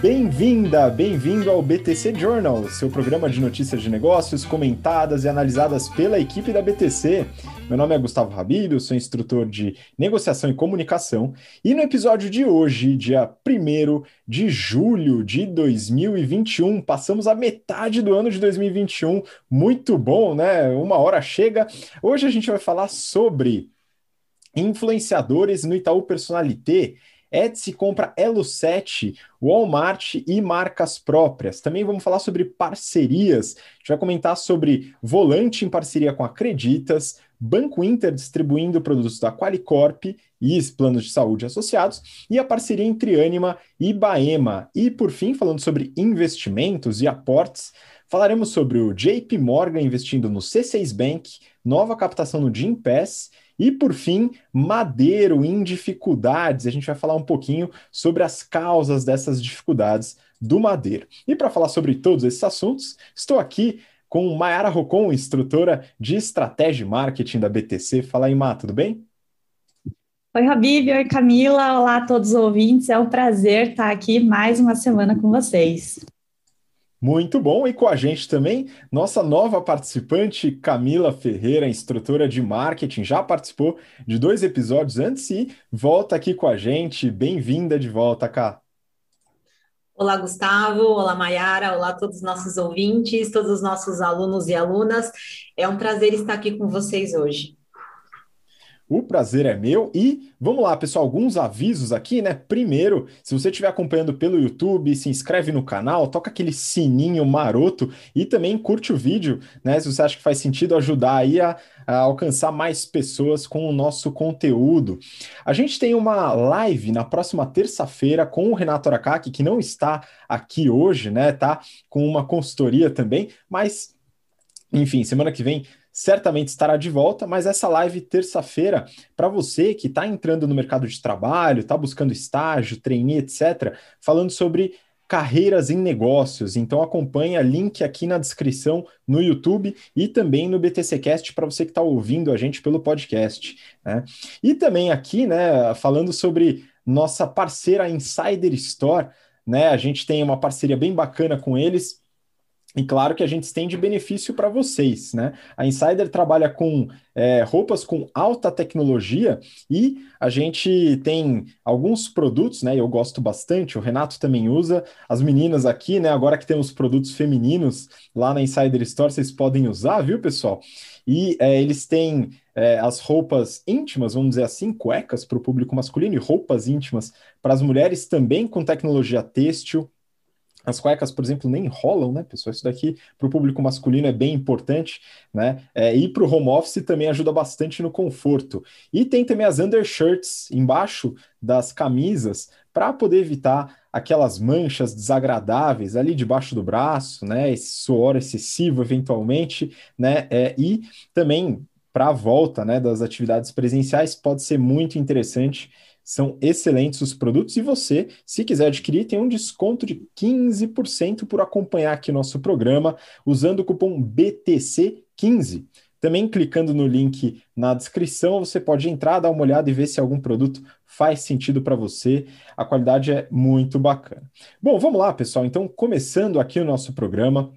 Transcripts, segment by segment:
Bem-vinda, bem-vindo ao BTC Journal, seu programa de notícias de negócios comentadas e analisadas pela equipe da BTC. Meu nome é Gustavo Habib, eu sou instrutor de negociação e comunicação, e no episódio de hoje, dia 1 de julho de 2021, passamos a metade do ano de 2021, muito bom, né? Uma hora chega. Hoje a gente vai falar sobre influenciadores no Itaú Personalité Etsy compra Elo7, Walmart e marcas próprias. Também vamos falar sobre parcerias. A gente vai comentar sobre Volante em parceria com Acreditas, Banco Inter distribuindo produtos da Qualicorp e planos de saúde associados, e a parceria entre Anima e Baema. E, por fim, falando sobre investimentos e aportes, falaremos sobre o JP Morgan investindo no C6 Bank, nova captação no Jim Pass e por fim, Madeiro em dificuldades. A gente vai falar um pouquinho sobre as causas dessas dificuldades do Madeiro. E para falar sobre todos esses assuntos, estou aqui com Mayara Rocon, instrutora de estratégia e marketing da BTC. Fala aí, Má, tudo bem? Oi, Habib, oi, Camila, olá a todos os ouvintes. É um prazer estar aqui mais uma semana com vocês. Muito bom, e com a gente também, nossa nova participante, Camila Ferreira, instrutora de marketing, já participou de dois episódios antes e volta aqui com a gente. Bem-vinda de volta, Cá. Olá, Gustavo. Olá, Mayara. Olá, todos os nossos ouvintes, todos os nossos alunos e alunas. É um prazer estar aqui com vocês hoje. O prazer é meu e vamos lá, pessoal, alguns avisos aqui, né? Primeiro, se você estiver acompanhando pelo YouTube, se inscreve no canal, toca aquele sininho maroto e também curte o vídeo, né? Se você acha que faz sentido ajudar aí a, a alcançar mais pessoas com o nosso conteúdo. A gente tem uma live na próxima terça-feira com o Renato Aracaki, que não está aqui hoje, né? Tá com uma consultoria também, mas enfim, semana que vem certamente estará de volta, mas essa live terça-feira, para você que está entrando no mercado de trabalho, está buscando estágio, trainee, etc., falando sobre carreiras em negócios. Então acompanha link aqui na descrição no YouTube e também no BTCcast para você que está ouvindo a gente pelo podcast. Né? E também aqui, né, falando sobre nossa parceira Insider Store, né? A gente tem uma parceria bem bacana com eles e claro que a gente estende benefício para vocês, né? A Insider trabalha com é, roupas com alta tecnologia e a gente tem alguns produtos, né? Eu gosto bastante, o Renato também usa, as meninas aqui, né? Agora que temos produtos femininos lá na Insider Store, vocês podem usar, viu, pessoal? E é, eles têm é, as roupas íntimas, vamos dizer assim, cuecas para o público masculino e roupas íntimas para as mulheres também com tecnologia têxtil as cuecas, por exemplo, nem enrolam, né, pessoal? Isso daqui para o público masculino é bem importante, né? É, e para o home office também ajuda bastante no conforto. E tem também as undershirts embaixo das camisas para poder evitar aquelas manchas desagradáveis ali debaixo do braço, né? Esse suor excessivo, eventualmente, né? É, e também para a volta, né, das atividades presenciais pode ser muito interessante são excelentes os produtos e você, se quiser adquirir, tem um desconto de 15% por acompanhar aqui nosso programa usando o cupom BTC15. Também clicando no link na descrição, você pode entrar, dar uma olhada e ver se algum produto faz sentido para você. A qualidade é muito bacana. Bom, vamos lá, pessoal. Então, começando aqui o nosso programa,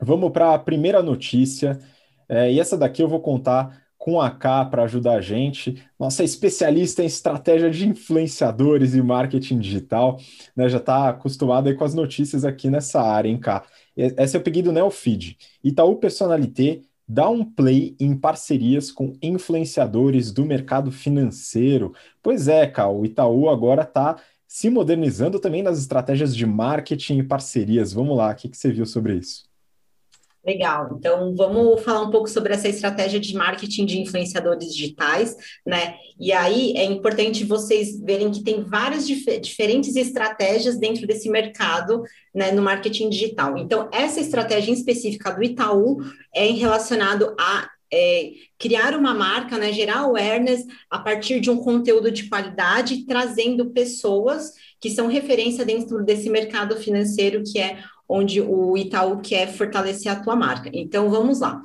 vamos para a primeira notícia. É, e essa daqui eu vou contar com a K para ajudar a gente. Nossa especialista em estratégia de influenciadores e marketing digital, né? Já está acostumada com as notícias aqui nessa área, hein, K? Essa eu peguei do Neofeed. Itaú Personalité dá um play em parcerias com influenciadores do mercado financeiro. Pois é, K, o Itaú agora está se modernizando também nas estratégias de marketing e parcerias. Vamos lá, o que, que você viu sobre isso? Legal. Então, vamos falar um pouco sobre essa estratégia de marketing de influenciadores digitais, né? E aí é importante vocês verem que tem várias dif diferentes estratégias dentro desse mercado, né, no marketing digital. Então, essa estratégia específica do Itaú é relacionado a é, criar uma marca, né, gerar awareness a partir de um conteúdo de qualidade, trazendo pessoas que são referência dentro desse mercado financeiro que é onde o Itaú quer fortalecer a tua marca. Então, vamos lá.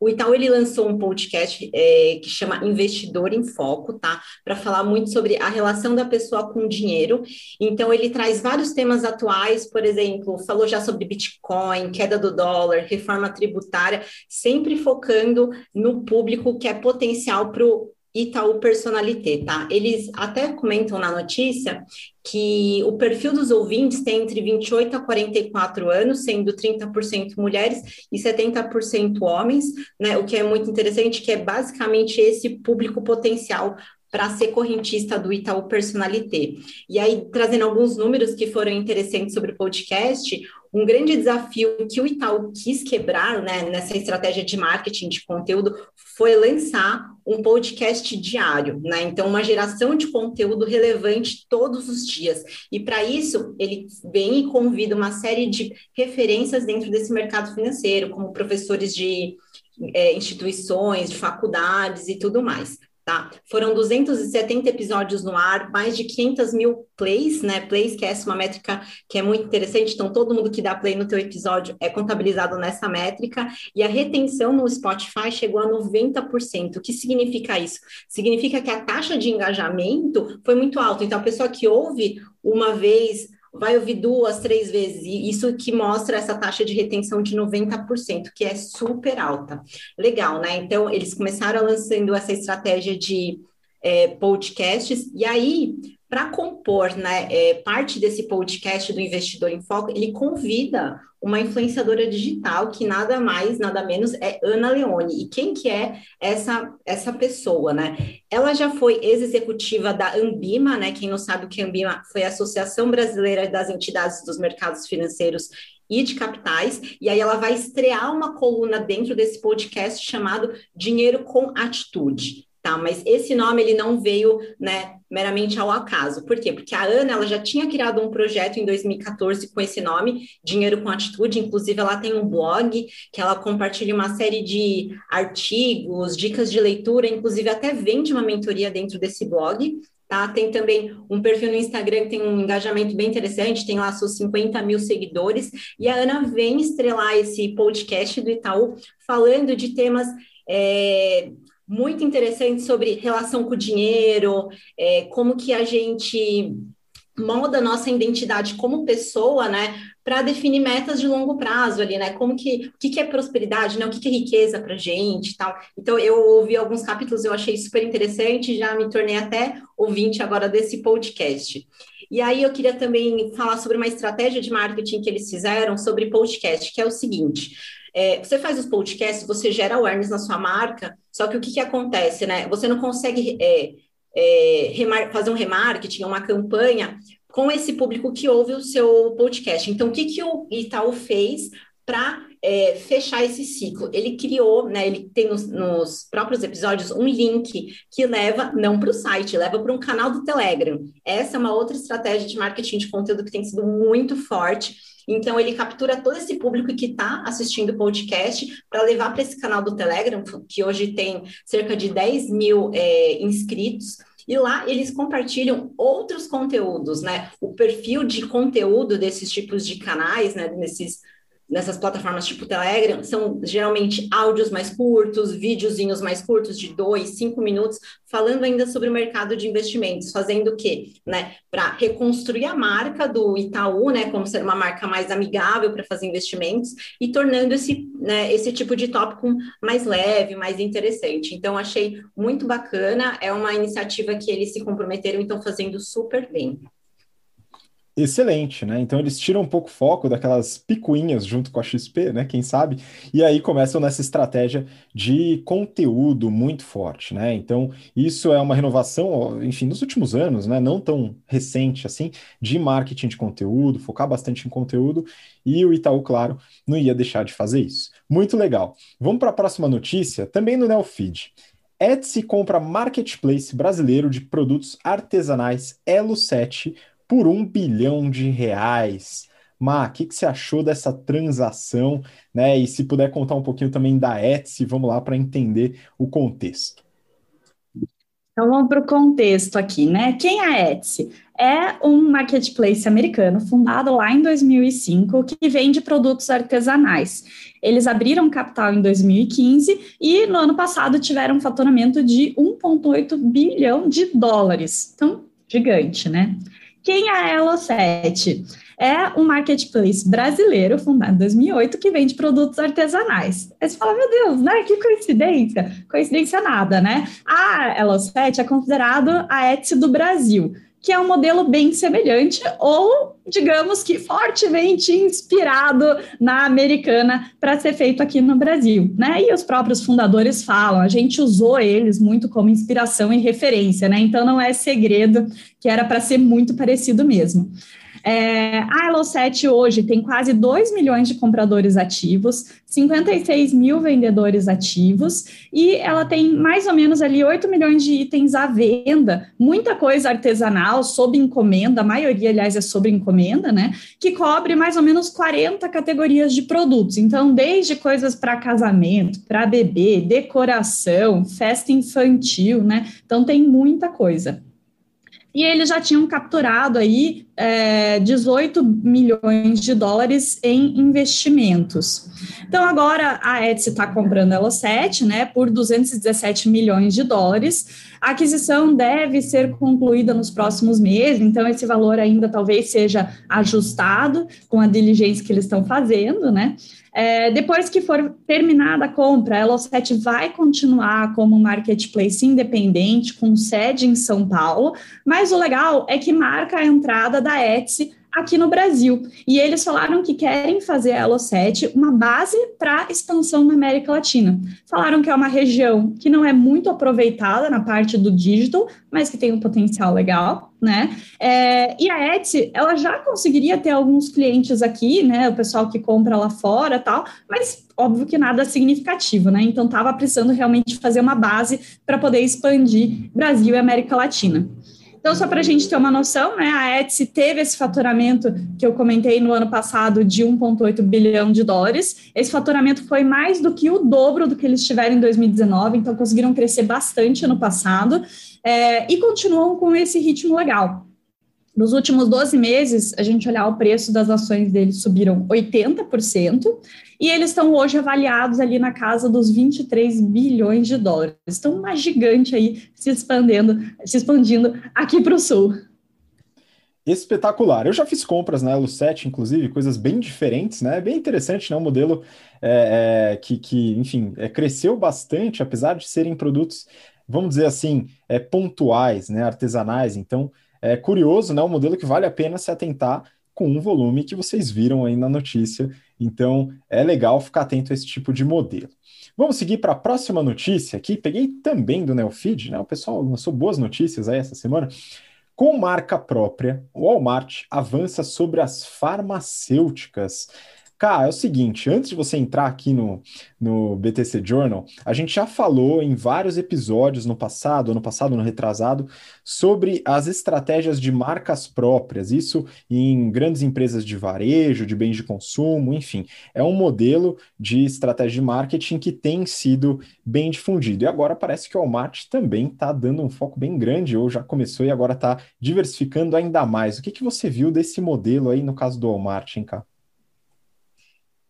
o Itaú ele lançou um podcast é, que chama Investidor em Foco, tá? Para falar muito sobre a relação da pessoa com o dinheiro. Então, ele traz vários temas atuais, por exemplo, falou já sobre Bitcoin, queda do dólar, reforma tributária, sempre focando no público que é potencial para o Itaú Personalité, tá? Eles até comentam na notícia que o perfil dos ouvintes tem entre 28 a 44 anos, sendo 30% mulheres e 70% homens, né? O que é muito interessante, que é basicamente esse público potencial para ser correntista do Itaú Personalité. E aí, trazendo alguns números que foram interessantes sobre o podcast, um grande desafio que o Itaú quis quebrar né, nessa estratégia de marketing de conteúdo foi lançar um podcast diário, né? Então, uma geração de conteúdo relevante todos os dias. E para isso, ele vem e convida uma série de referências dentro desse mercado financeiro, como professores de é, instituições, de faculdades e tudo mais. Tá? Foram 270 episódios no ar, mais de 500 mil plays, né? Plays, que é essa uma métrica que é muito interessante. Então, todo mundo que dá play no teu episódio é contabilizado nessa métrica. E a retenção no Spotify chegou a 90%. O que significa isso? Significa que a taxa de engajamento foi muito alta. Então, a pessoa que ouve uma vez vai ouvir duas, três vezes, e isso que mostra essa taxa de retenção de 90%, que é super alta. Legal, né? Então, eles começaram lançando essa estratégia de é, podcasts, e aí para compor né, é, parte desse podcast do Investidor em Foco, ele convida uma influenciadora digital que nada mais, nada menos é Ana Leone. E quem que é essa, essa pessoa, né? Ela já foi ex-executiva da Ambima, né? Quem não sabe o que é Ambima foi a Associação Brasileira das Entidades dos Mercados Financeiros e de Capitais, e aí ela vai estrear uma coluna dentro desse podcast chamado Dinheiro com Atitude tá? Mas esse nome ele não veio, né, meramente ao acaso. Por quê? Porque a Ana ela já tinha criado um projeto em 2014 com esse nome, Dinheiro com Atitude. Inclusive, ela tem um blog que ela compartilha uma série de artigos, dicas de leitura, inclusive até vende uma mentoria dentro desse blog. Tá? Tem também um perfil no Instagram que tem um engajamento bem interessante, tem lá seus 50 mil seguidores, e a Ana vem estrelar esse podcast do Itaú falando de temas é, muito interessante sobre relação com o dinheiro, é, como que a gente molda a nossa identidade como pessoa, né, para definir metas de longo prazo ali, né, como que, o que, que é prosperidade, né, o que, que é riqueza para gente tal. Então, eu ouvi alguns capítulos, eu achei super interessante, já me tornei até ouvinte agora desse podcast. E aí eu queria também falar sobre uma estratégia de marketing que eles fizeram sobre podcast, que é o seguinte, é, você faz os podcasts, você gera awareness na sua marca, só que o que, que acontece, né? Você não consegue é, é, fazer um remarketing, uma campanha com esse público que ouve o seu podcast. Então, o que, que o Itaú fez para é, fechar esse ciclo. Ele criou, né, ele tem nos, nos próprios episódios um link que leva não para o site, leva para um canal do Telegram. Essa é uma outra estratégia de marketing de conteúdo que tem sido muito forte então, ele captura todo esse público que está assistindo o podcast para levar para esse canal do Telegram, que hoje tem cerca de 10 mil é, inscritos. E lá eles compartilham outros conteúdos, né? O perfil de conteúdo desses tipos de canais, né? Nesses nessas plataformas tipo Telegram, são geralmente áudios mais curtos, videozinhos mais curtos, de dois, cinco minutos, falando ainda sobre o mercado de investimentos, fazendo o quê? Né? Para reconstruir a marca do Itaú, né? Como ser uma marca mais amigável para fazer investimentos e tornando esse, né, esse tipo de tópico mais leve, mais interessante. Então, achei muito bacana, é uma iniciativa que eles se comprometeram, então, fazendo super bem excelente, né? Então eles tiram um pouco o foco daquelas picuinhas junto com a XP, né? Quem sabe? E aí começam nessa estratégia de conteúdo muito forte, né? Então isso é uma renovação, enfim, nos últimos anos, né? Não tão recente assim, de marketing de conteúdo, focar bastante em conteúdo. E o Itaú, claro, não ia deixar de fazer isso. Muito legal. Vamos para a próxima notícia, também no Neofeed. Etsy compra marketplace brasileiro de produtos artesanais Elo 7 por um bilhão de reais. Ma, o que, que você achou dessa transação? Né? E se puder contar um pouquinho também da Etsy, vamos lá para entender o contexto. Então vamos para o contexto aqui, né? Quem é a Etsy? É um marketplace americano fundado lá em 2005 que vende produtos artesanais. Eles abriram capital em 2015 e no ano passado tiveram um faturamento de 1,8 bilhão de dólares. Então, gigante, né? Quem é a Elo7? é um marketplace brasileiro, fundado em 2008, que vende produtos artesanais. Aí você fala, meu Deus, né? Que coincidência. Coincidência nada, né? A Elo7 é considerado a Etsy do Brasil, que é um modelo bem semelhante, ou digamos que fortemente inspirado na americana para ser feito aqui no Brasil, né? E os próprios fundadores falam, a gente usou eles muito como inspiração e referência, né? Então não é segredo que era para ser muito parecido mesmo. É, a Elo7 hoje tem quase 2 milhões de compradores ativos, 56 mil vendedores ativos, e ela tem mais ou menos ali 8 milhões de itens à venda, muita coisa artesanal, sob encomenda, a maioria, aliás, é sob encomenda, né? Que cobre mais ou menos 40 categorias de produtos. Então, desde coisas para casamento, para bebê, decoração, festa infantil, né? Então, tem muita coisa e eles já tinham capturado aí é, 18 milhões de dólares em investimentos. Então, agora a Etsy está comprando ela 7, né, por 217 milhões de dólares. A aquisição deve ser concluída nos próximos meses, então esse valor ainda talvez seja ajustado com a diligência que eles estão fazendo, né? É, depois que for terminada a compra, a Elo7 vai continuar como marketplace independente, com sede em São Paulo, mas o legal é que marca a entrada da Etsy aqui no Brasil. E eles falaram que querem fazer a Elo7 uma base para expansão na América Latina. Falaram que é uma região que não é muito aproveitada na parte do digital, mas que tem um potencial legal, né? É, e a Etsy, ela já conseguiria ter alguns clientes aqui, né? O pessoal que compra lá fora tal, mas óbvio que nada significativo, né? Então estava precisando realmente fazer uma base para poder expandir Brasil e América Latina. Então, só para a gente ter uma noção, né, a Etsy teve esse faturamento que eu comentei no ano passado de 1,8 bilhão de dólares. Esse faturamento foi mais do que o dobro do que eles tiveram em 2019, então conseguiram crescer bastante ano passado é, e continuam com esse ritmo legal. Nos últimos 12 meses, a gente olhar o preço das ações deles subiram 80%, e eles estão hoje avaliados ali na casa dos 23 bilhões de dólares. Estão uma gigante aí se expandendo, se expandindo aqui para o sul. Espetacular. Eu já fiz compras na Elo 7, inclusive, coisas bem diferentes, né? Bem interessante, né? Um modelo é, é, que, que, enfim, é, cresceu bastante, apesar de serem produtos, vamos dizer assim, é, pontuais, né? Artesanais. Então, é curioso, né? Um modelo que vale a pena se atentar com um volume que vocês viram aí na notícia. Então, é legal ficar atento a esse tipo de modelo. Vamos seguir para a próxima notícia aqui. Peguei também do Neofeed, né? O pessoal lançou boas notícias aí essa semana. Com marca própria, o Walmart avança sobre as farmacêuticas. Cara, é o seguinte, antes de você entrar aqui no, no BTC Journal, a gente já falou em vários episódios no passado, ano passado, no retrasado, sobre as estratégias de marcas próprias, isso em grandes empresas de varejo, de bens de consumo, enfim, é um modelo de estratégia de marketing que tem sido bem difundido. E agora parece que o Walmart também está dando um foco bem grande, ou já começou e agora está diversificando ainda mais. O que, que você viu desse modelo aí no caso do Walmart, hein, Cá?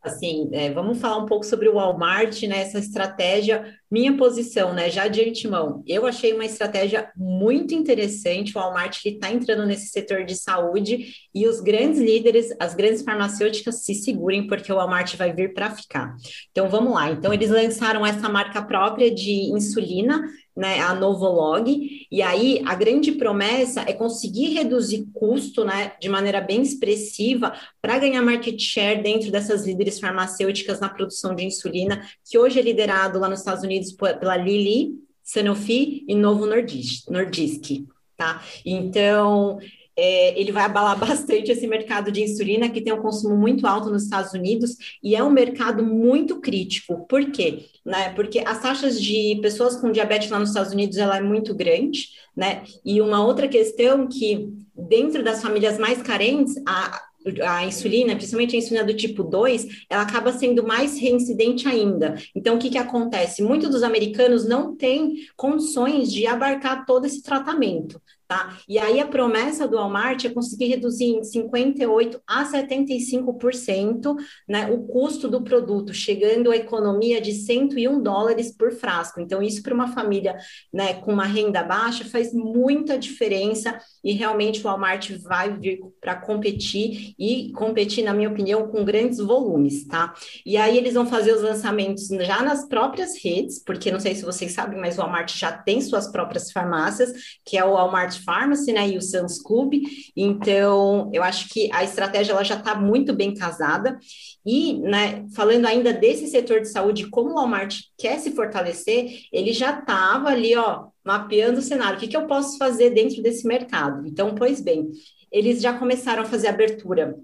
Assim, é, vamos falar um pouco sobre o Walmart, né? Essa estratégia, minha posição, né? Já de antemão, eu achei uma estratégia muito interessante. O Walmart está entrando nesse setor de saúde e os grandes líderes, as grandes farmacêuticas se segurem, porque o Walmart vai vir para ficar. Então vamos lá. Então, eles lançaram essa marca própria de insulina né, a Novolog, e aí a grande promessa é conseguir reduzir custo, né, de maneira bem expressiva para ganhar market share dentro dessas líderes farmacêuticas na produção de insulina, que hoje é liderado lá nos Estados Unidos pela Lilly, Sanofi e Novo Nordisk, Nordisk tá? Então, é, ele vai abalar bastante esse mercado de insulina, que tem um consumo muito alto nos Estados Unidos, e é um mercado muito crítico. Por quê? Né? Porque as taxas de pessoas com diabetes lá nos Estados Unidos ela é muito grande, né? E uma outra questão que, dentro das famílias mais carentes, a, a insulina, principalmente a insulina do tipo 2, ela acaba sendo mais reincidente ainda. Então, o que, que acontece? Muitos dos americanos não têm condições de abarcar todo esse tratamento. Tá? E aí a promessa do Walmart é conseguir reduzir em 58 a 75% né, o custo do produto, chegando à economia de 101 dólares por frasco. Então, isso para uma família né, com uma renda baixa faz muita diferença e realmente o Walmart vai vir para competir e competir, na minha opinião, com grandes volumes, tá? E aí eles vão fazer os lançamentos já nas próprias redes, porque não sei se vocês sabem, mas o Walmart já tem suas próprias farmácias, que é o Walmart Pharmacy, né, e o Sam's Club. Então, eu acho que a estratégia ela já está muito bem casada. E, né, falando ainda desse setor de saúde, como o Walmart quer se fortalecer, ele já estava ali, ó, mapeando o cenário. O que, que eu posso fazer dentro desse mercado? Então, pois bem, eles já começaram a fazer abertura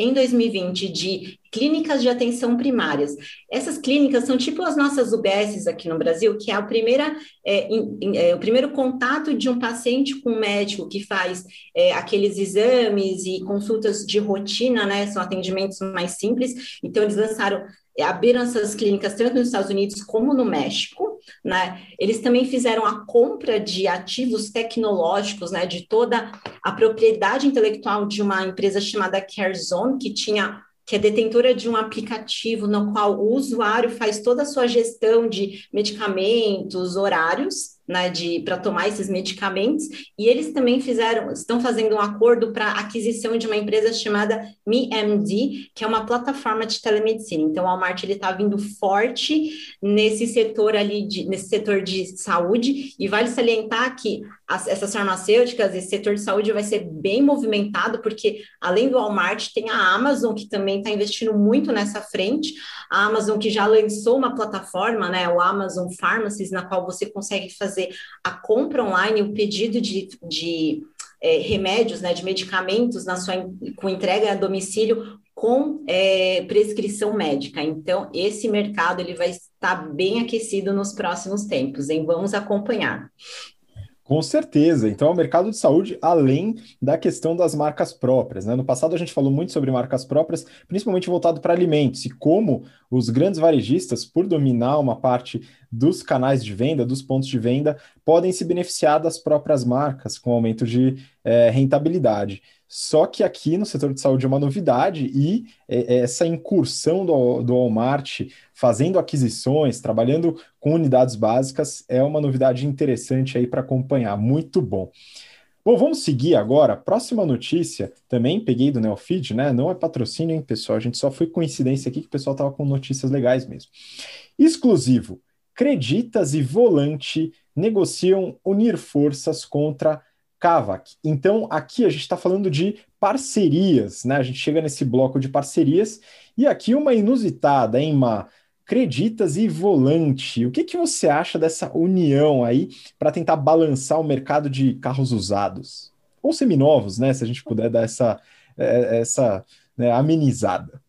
em 2020 de clínicas de atenção primárias. Essas clínicas são tipo as nossas UBSs aqui no Brasil, que é, a primeira, é, é, o primeiro contato de um paciente com um médico que faz é, aqueles exames e consultas de rotina, né? São atendimentos mais simples. Então, eles lançaram, abriram essas clínicas tanto nos Estados Unidos como no México né? Eles também fizeram a compra de ativos tecnológicos, né, de toda a propriedade intelectual de uma empresa chamada CareZone, que tinha que é detentora de um aplicativo no qual o usuário faz toda a sua gestão de medicamentos, horários, né, de para tomar esses medicamentos, e eles também fizeram, estão fazendo um acordo para aquisição de uma empresa chamada MeMD, que é uma plataforma de telemedicina. Então, o Walmart ele está vindo forte nesse setor ali, de, nesse setor de saúde, e vale salientar que as, essas farmacêuticas, esse setor de saúde vai ser bem movimentado, porque além do Walmart, tem a Amazon, que também está investindo muito nessa frente, a Amazon que já lançou uma plataforma, né, o Amazon Pharmacies, na qual você consegue fazer a compra online, o pedido de, de é, remédios, né, de medicamentos na sua, com entrega a domicílio com é, prescrição médica. Então, esse mercado ele vai estar bem aquecido nos próximos tempos, hein? Vamos acompanhar. Com certeza. Então, é o mercado de saúde, além da questão das marcas próprias. Né? No passado, a gente falou muito sobre marcas próprias, principalmente voltado para alimentos, e como os grandes varejistas, por dominar uma parte dos canais de venda, dos pontos de venda, podem se beneficiar das próprias marcas com aumento de é, rentabilidade. Só que aqui no setor de saúde é uma novidade e é, é, essa incursão do, do Walmart fazendo aquisições, trabalhando com unidades básicas, é uma novidade interessante aí para acompanhar. Muito bom. Bom, vamos seguir agora. Próxima notícia, também peguei do Neofeed, né? Não é patrocínio, hein, pessoal? A gente só foi coincidência aqui que o pessoal estava com notícias legais mesmo. Exclusivo. Creditas e Volante negociam unir forças contra Kavak. Então, aqui a gente está falando de parcerias, né? A gente chega nesse bloco de parcerias e aqui uma inusitada, hein, Ma? Creditas e Volante. O que, que você acha dessa união aí para tentar balançar o mercado de carros usados? Ou seminovos, né? Se a gente puder dar essa, é, essa né, amenizada.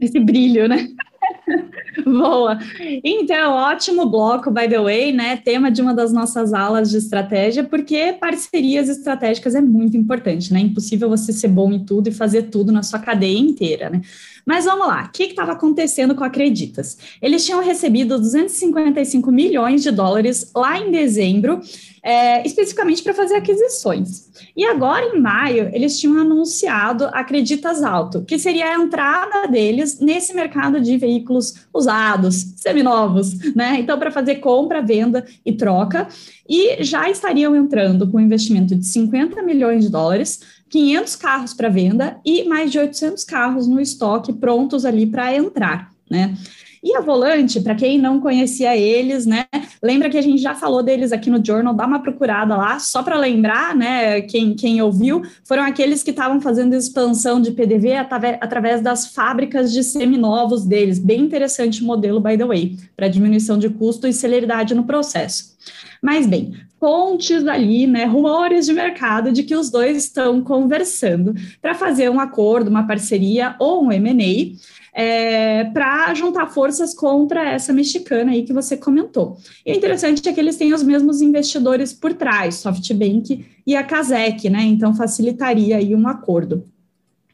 Esse brilho, né? Boa. Então, ótimo bloco, by the way, né? Tema de uma das nossas aulas de estratégia, porque parcerias estratégicas é muito importante, né? Impossível você ser bom em tudo e fazer tudo na sua cadeia inteira, né? Mas vamos lá, o que estava acontecendo com a Acreditas? Eles tinham recebido 255 milhões de dólares lá em dezembro, é, especificamente para fazer aquisições. E agora, em maio, eles tinham anunciado Acreditas Alto, que seria a entrada deles nesse mercado de veículos usados, seminovos, né? Então, para fazer compra, venda e troca. E já estariam entrando com um investimento de 50 milhões de dólares 500 carros para venda e mais de 800 carros no estoque prontos ali para entrar, né? E a Volante, para quem não conhecia eles, né? Lembra que a gente já falou deles aqui no Journal, dá uma procurada lá, só para lembrar, né? Quem, quem ouviu, foram aqueles que estavam fazendo expansão de PDV através das fábricas de seminovos deles. Bem interessante o modelo, by the way, para diminuição de custo e celeridade no processo. Mas bem, fontes ali, né, rumores de mercado de que os dois estão conversando para fazer um acordo, uma parceria ou um M&A é, para juntar forças contra essa mexicana aí que você comentou. E o interessante é que eles têm os mesmos investidores por trás, SoftBank e a Kazek, né? Então facilitaria aí um acordo.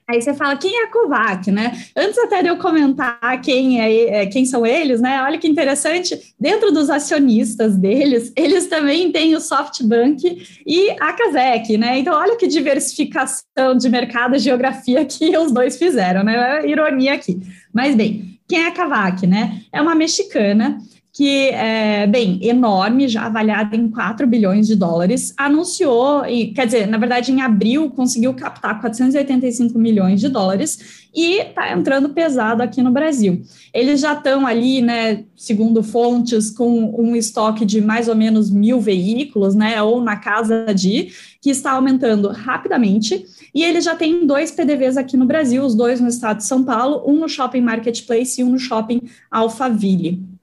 Aí você fala, quem é a Kovac, né? Antes até de eu comentar quem, é, é, quem são eles, né? Olha que interessante, dentro dos acionistas deles, eles também têm o SoftBank e a Kazek, né? Então, olha que diversificação de mercado e geografia que os dois fizeram, né? Ironia aqui. Mas, bem, quem é a Kavak, né? É uma mexicana que é, bem, enorme, já avaliada em 4 bilhões de dólares, anunciou, quer dizer, na verdade, em abril conseguiu captar 485 milhões de dólares e está entrando pesado aqui no Brasil. Eles já estão ali, né, segundo fontes, com um estoque de mais ou menos mil veículos, né, ou na casa de, que está aumentando rapidamente, e eles já têm dois PDVs aqui no Brasil, os dois no estado de São Paulo, um no Shopping Marketplace e um no Shopping Alphaville.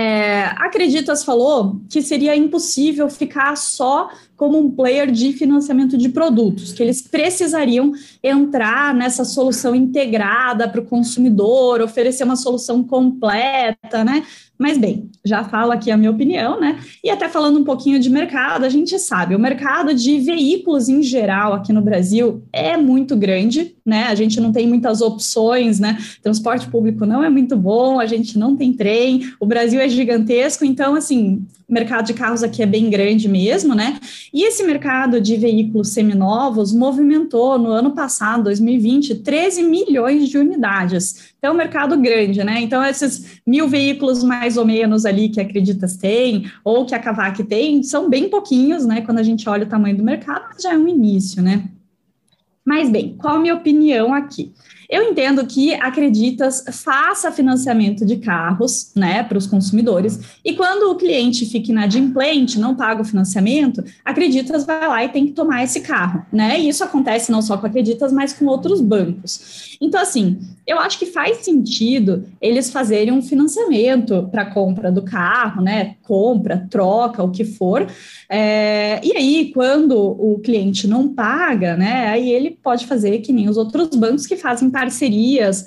É, Acreditas falou que seria impossível ficar só como um player de financiamento de produtos, que eles precisariam entrar nessa solução integrada para o consumidor, oferecer uma solução completa, né? Mas bem, já falo aqui a minha opinião, né? E até falando um pouquinho de mercado, a gente sabe, o mercado de veículos em geral aqui no Brasil é muito grande, né? A gente não tem muitas opções, né? Transporte público não é muito bom, a gente não tem trem, o Brasil é gigantesco, então assim, o mercado de carros aqui é bem grande mesmo, né? E esse mercado de veículos seminovos movimentou no ano passado, 2020, 13 milhões de unidades. Então, é um mercado grande, né? Então, esses mil veículos mais ou menos ali que a Acreditas tem, ou que a Cavac tem, são bem pouquinhos, né? Quando a gente olha o tamanho do mercado, mas já é um início, né? Mas bem, qual a minha opinião aqui? Eu entendo que Acreditas faça financiamento de carros, né, para os consumidores, e quando o cliente fica inadimplente, não paga o financiamento, Acreditas vai lá e tem que tomar esse carro, né? E isso acontece não só com Acreditas, mas com outros bancos. Então, assim, eu acho que faz sentido eles fazerem um financiamento para compra do carro, né? Compra, troca, o que for. É, e aí, quando o cliente não paga, né? Aí ele pode fazer que nem os outros bancos que fazem parcerias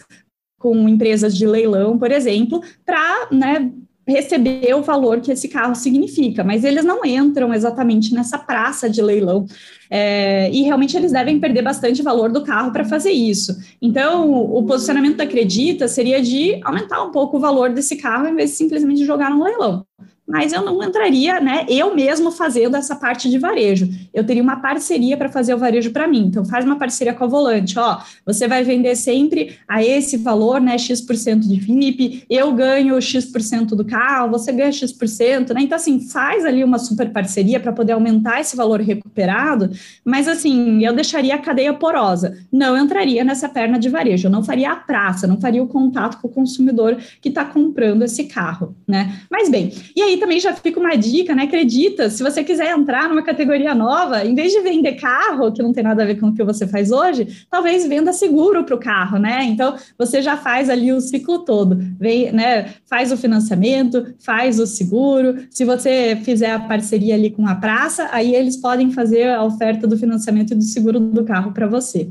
com empresas de leilão, por exemplo, para né, receber o valor que esse carro significa, mas eles não entram exatamente nessa praça de leilão. É, e realmente eles devem perder bastante valor do carro para fazer isso. Então, o posicionamento da Acredita seria de aumentar um pouco o valor desse carro em vez de simplesmente jogar no leilão mas eu não entraria, né, eu mesmo fazendo essa parte de varejo. Eu teria uma parceria para fazer o varejo para mim. Então, faz uma parceria com a Volante, ó, você vai vender sempre a esse valor, né, X% de VIP, eu ganho X% do carro, você ganha X%, né? Então, assim, faz ali uma super parceria para poder aumentar esse valor recuperado, mas, assim, eu deixaria a cadeia porosa. Não entraria nessa perna de varejo, eu não faria a praça, não faria o contato com o consumidor que está comprando esse carro, né? Mas, bem, e aí aí também já fica uma dica, né? Acredita, se você quiser entrar numa categoria nova, em vez de vender carro, que não tem nada a ver com o que você faz hoje, talvez venda seguro para o carro, né? Então você já faz ali o ciclo todo, vem, né? Faz o financiamento, faz o seguro. Se você fizer a parceria ali com a praça, aí eles podem fazer a oferta do financiamento e do seguro do carro para você.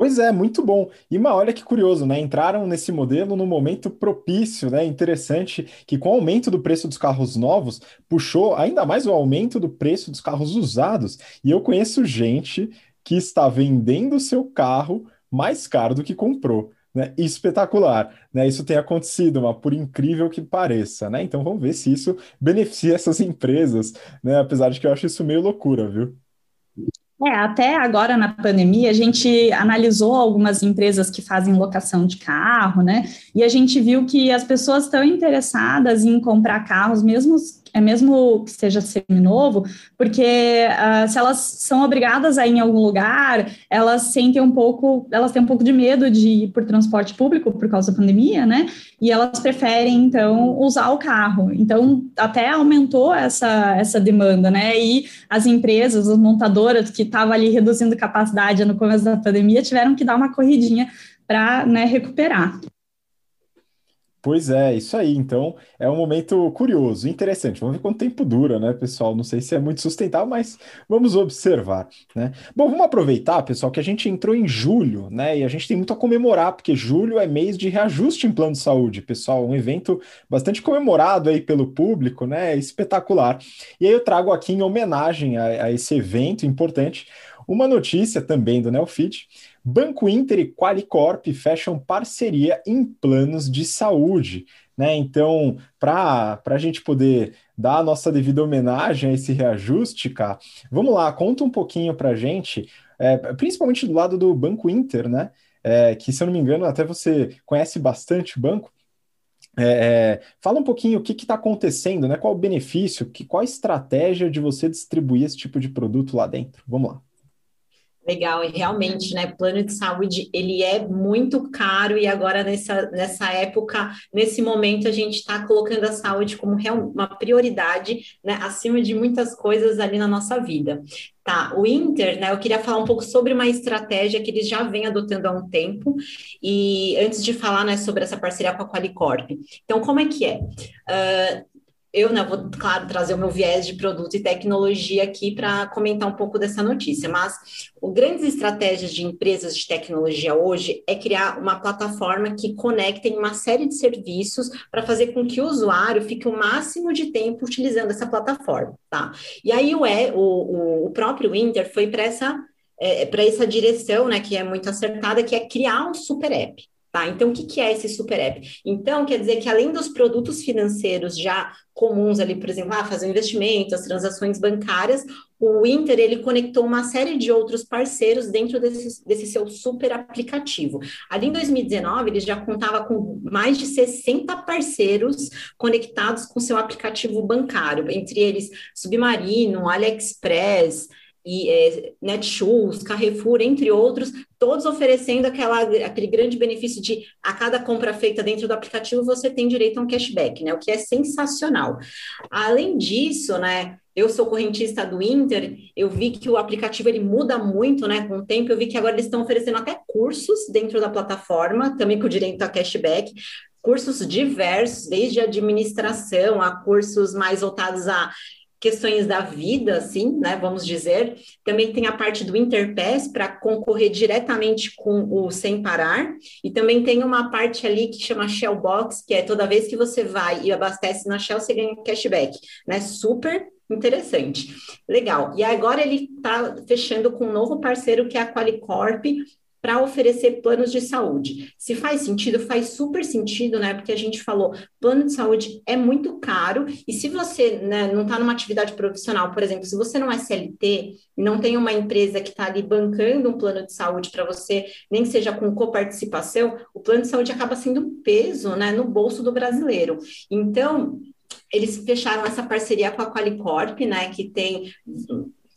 Pois é, muito bom. E uma, olha que curioso, né? Entraram nesse modelo no momento propício, né? Interessante que com o aumento do preço dos carros novos, puxou ainda mais o aumento do preço dos carros usados. E eu conheço gente que está vendendo seu carro mais caro do que comprou. Né? Espetacular, né? Isso tem acontecido, mas por incrível que pareça, né? Então vamos ver se isso beneficia essas empresas, né? Apesar de que eu acho isso meio loucura, viu? É, até agora na pandemia, a gente analisou algumas empresas que fazem locação de carro, né? E a gente viu que as pessoas estão interessadas em comprar carros, mesmo é mesmo que seja seminovo, porque uh, se elas são obrigadas a ir em algum lugar, elas sentem um pouco, elas têm um pouco de medo de ir por transporte público por causa da pandemia, né? E elas preferem, então, usar o carro. Então, até aumentou essa, essa demanda, né? E as empresas, as montadoras que estavam ali reduzindo capacidade no começo da pandemia, tiveram que dar uma corridinha para né, recuperar. Pois é, isso aí. Então, é um momento curioso, interessante. Vamos ver quanto tempo dura, né, pessoal? Não sei se é muito sustentável, mas vamos observar, né? Bom, vamos aproveitar, pessoal, que a gente entrou em julho, né? E a gente tem muito a comemorar, porque julho é mês de reajuste em plano de saúde, pessoal. Um evento bastante comemorado aí pelo público, né? Espetacular. E aí eu trago aqui em homenagem a, a esse evento importante uma notícia também do Neofit. Banco Inter e Qualicorp fecham parceria em planos de saúde. Né? Então, para a gente poder dar a nossa devida homenagem a esse reajuste, cá, vamos lá, conta um pouquinho para a gente, é, principalmente do lado do Banco Inter, né? É, que, se eu não me engano, até você conhece bastante o banco. É, é, fala um pouquinho o que está acontecendo, né? Qual o benefício, que, qual a estratégia de você distribuir esse tipo de produto lá dentro? Vamos lá. Legal, e realmente, né, plano de saúde, ele é muito caro e agora nessa, nessa época, nesse momento, a gente está colocando a saúde como uma prioridade, né, acima de muitas coisas ali na nossa vida. Tá, o Inter, né, eu queria falar um pouco sobre uma estratégia que eles já vêm adotando há um tempo, e antes de falar, né, sobre essa parceria com a Qualicorp. Então, como é que é? Uh, eu né, vou, claro, trazer o meu viés de produto e tecnologia aqui para comentar um pouco dessa notícia, mas o grandes estratégias de empresas de tecnologia hoje é criar uma plataforma que conecte uma série de serviços para fazer com que o usuário fique o máximo de tempo utilizando essa plataforma, tá? E aí o, o, o próprio Inter foi para essa, é, para essa direção, né, que é muito acertada, que é criar um super app. Tá? Então, o que, que é esse super app? Então, quer dizer que além dos produtos financeiros já comuns ali, por exemplo, ah, fazer um investimento, as transações bancárias, o Inter ele conectou uma série de outros parceiros dentro desse, desse seu super aplicativo. Ali em 2019, ele já contava com mais de 60 parceiros conectados com seu aplicativo bancário, entre eles Submarino, AliExpress, e é, Netshoes, Carrefour, entre outros, todos oferecendo aquela, aquele grande benefício de a cada compra feita dentro do aplicativo você tem direito a um cashback, né? O que é sensacional. Além disso, né? Eu sou correntista do Inter, eu vi que o aplicativo ele muda muito, né? Com o tempo, eu vi que agora eles estão oferecendo até cursos dentro da plataforma, também com direito a cashback, cursos diversos, desde administração a cursos mais voltados a questões da vida, assim, né, vamos dizer. Também tem a parte do Interpass para concorrer diretamente com o Sem Parar, e também tem uma parte ali que chama Shell Box, que é toda vez que você vai e abastece na Shell, você ganha cashback, né? Super interessante. Legal. E agora ele está fechando com um novo parceiro que é a Qualicorp, para oferecer planos de saúde. Se faz sentido, faz super sentido, né? Porque a gente falou, plano de saúde é muito caro, e se você né, não está numa atividade profissional, por exemplo, se você não é CLT, não tem uma empresa que está ali bancando um plano de saúde para você, nem que seja com coparticipação, o plano de saúde acaba sendo um peso né, no bolso do brasileiro. Então, eles fecharam essa parceria com a Qualicorp, né, que tem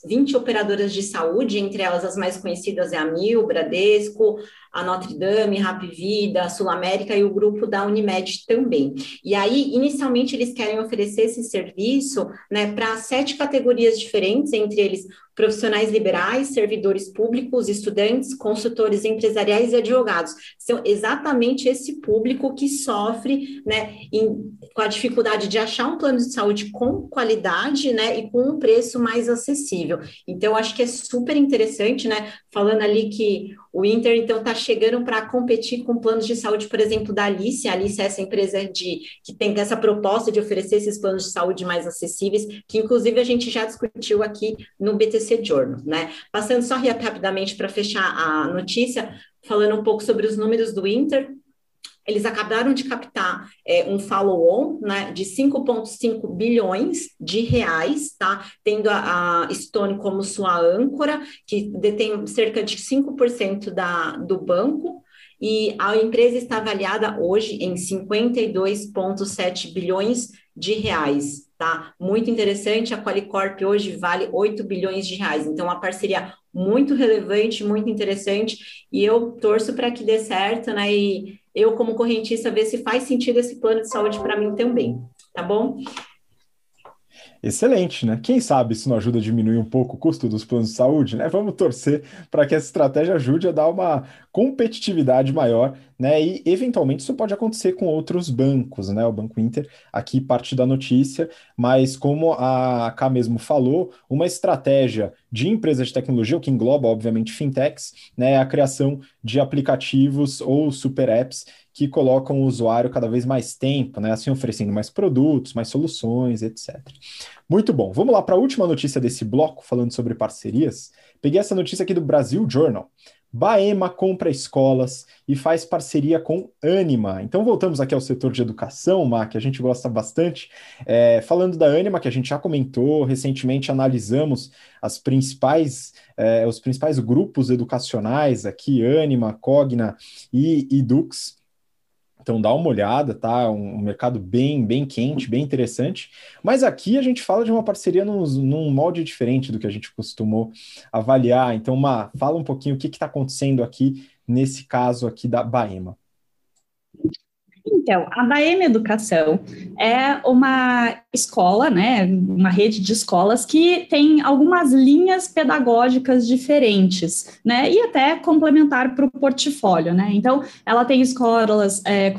20 operadoras de saúde, entre elas as mais conhecidas é a Mil, Bradesco, a Notre Dame, Rap Vida, Sul América e o grupo da Unimed também. E aí, inicialmente, eles querem oferecer esse serviço né, para sete categorias diferentes, entre eles profissionais liberais, servidores públicos, estudantes, consultores empresariais e advogados. São exatamente esse público que sofre né, em, com a dificuldade de achar um plano de saúde com qualidade né, e com um preço mais acessível. Então, acho que é super interessante, né? Falando ali que o Inter, então, está chegando para competir com planos de saúde, por exemplo, da Alice. A Alice é essa empresa de, que tem essa proposta de oferecer esses planos de saúde mais acessíveis, que inclusive a gente já discutiu aqui no BTC Journal, né? Passando só rapidamente para fechar a notícia, falando um pouco sobre os números do Inter, eles acabaram de captar é, um follow-on né, de 5,5 bilhões de reais, tá? Tendo a, a, Stone como sua âncora, que detém cerca de 5% da, do banco, e a empresa está avaliada hoje em 52,7 bilhões de reais, tá? Muito interessante, a Qualicorp hoje vale 8 bilhões de reais, então uma parceria muito relevante, muito interessante, e eu torço para que dê certo, né? E eu, como correntista, ver se faz sentido esse plano de saúde para mim também, tá bom? Excelente, né? Quem sabe isso não ajuda a diminuir um pouco o custo dos planos de saúde, né? Vamos torcer para que essa estratégia ajude a dar uma competitividade maior né? E eventualmente isso pode acontecer com outros bancos, né? O Banco Inter, aqui parte da notícia, mas como a K mesmo falou, uma estratégia de empresas de tecnologia, o que engloba, obviamente, fintechs, né? É a criação de aplicativos ou super apps que colocam o usuário cada vez mais tempo, né? Assim oferecendo mais produtos, mais soluções, etc. Muito bom. Vamos lá para a última notícia desse bloco, falando sobre parcerias. Peguei essa notícia aqui do Brasil Journal. Baema compra escolas e faz parceria com Anima. Então voltamos aqui ao setor de educação, Má, que a gente gosta bastante. É, falando da Anima, que a gente já comentou, recentemente analisamos as principais, é, os principais grupos educacionais aqui, Anima, Cogna e Edux. Então dá uma olhada, tá? Um, mercado bem, bem quente, bem interessante. Mas aqui a gente fala de uma parceria num, num molde diferente do que a gente costumou avaliar. Então, uma, fala um pouquinho o que está acontecendo aqui nesse caso aqui da Baema. Então, a Baema Educação é uma escola, né, uma rede de escolas que tem algumas linhas pedagógicas diferentes, né, e até complementar para o portfólio, né. Então, ela tem escolas é,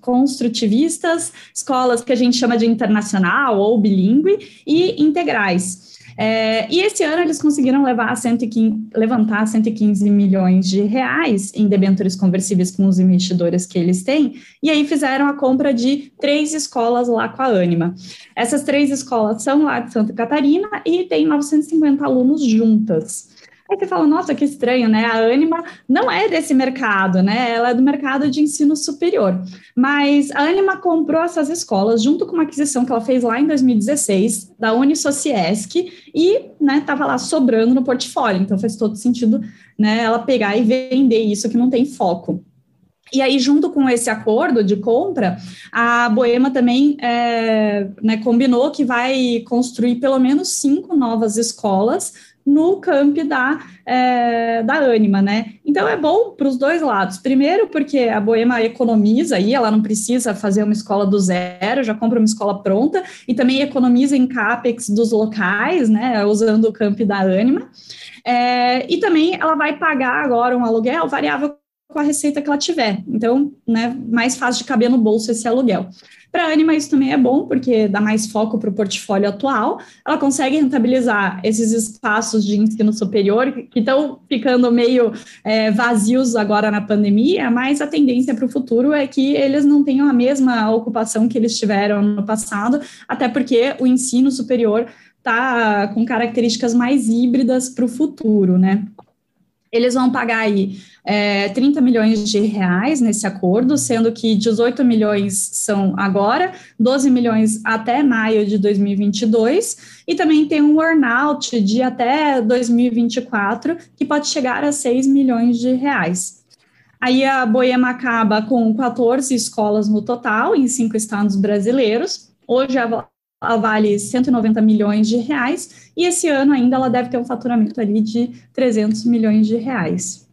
construtivistas, escolas que a gente chama de internacional ou bilíngue e integrais. É, e esse ano eles conseguiram levar 115, levantar 115 milhões de reais em debêntures conversíveis com os investidores que eles têm, e aí fizeram a compra de três escolas lá com a Anima. Essas três escolas são lá de Santa Catarina e tem 950 alunos juntas. Aí você fala, nossa, que estranho, né? A Anima não é desse mercado, né? Ela é do mercado de ensino superior. Mas a Anima comprou essas escolas junto com uma aquisição que ela fez lá em 2016, da Unisociesc, e né, tava lá sobrando no portfólio. Então faz todo sentido né, ela pegar e vender isso que não tem foco. E aí, junto com esse acordo de compra, a Boema também é, né, combinou que vai construir pelo menos cinco novas escolas no camp da, é, da Anima, né? Então é bom para os dois lados. Primeiro, porque a Boema economiza aí, ela não precisa fazer uma escola do zero, já compra uma escola pronta, e também economiza em CAPEX dos locais, né? Usando o camp da Anima. É, e também ela vai pagar agora um aluguel variável com a receita que ela tiver. Então, né, mais fácil de caber no bolso esse aluguel. Para a Anima, isso também é bom, porque dá mais foco para o portfólio atual. Ela consegue rentabilizar esses espaços de ensino superior que estão ficando meio é, vazios agora na pandemia, mas a tendência para o futuro é que eles não tenham a mesma ocupação que eles tiveram no passado, até porque o ensino superior está com características mais híbridas para o futuro, né? Eles vão pagar aí é, 30 milhões de reais nesse acordo, sendo que 18 milhões são agora, 12 milhões até maio de 2022, e também tem um earnout de até 2024, que pode chegar a 6 milhões de reais. Aí a Boema acaba com 14 escolas no total, em cinco estados brasileiros. Hoje a ela vale 190 milhões de reais, e esse ano ainda ela deve ter um faturamento ali de 300 milhões de reais.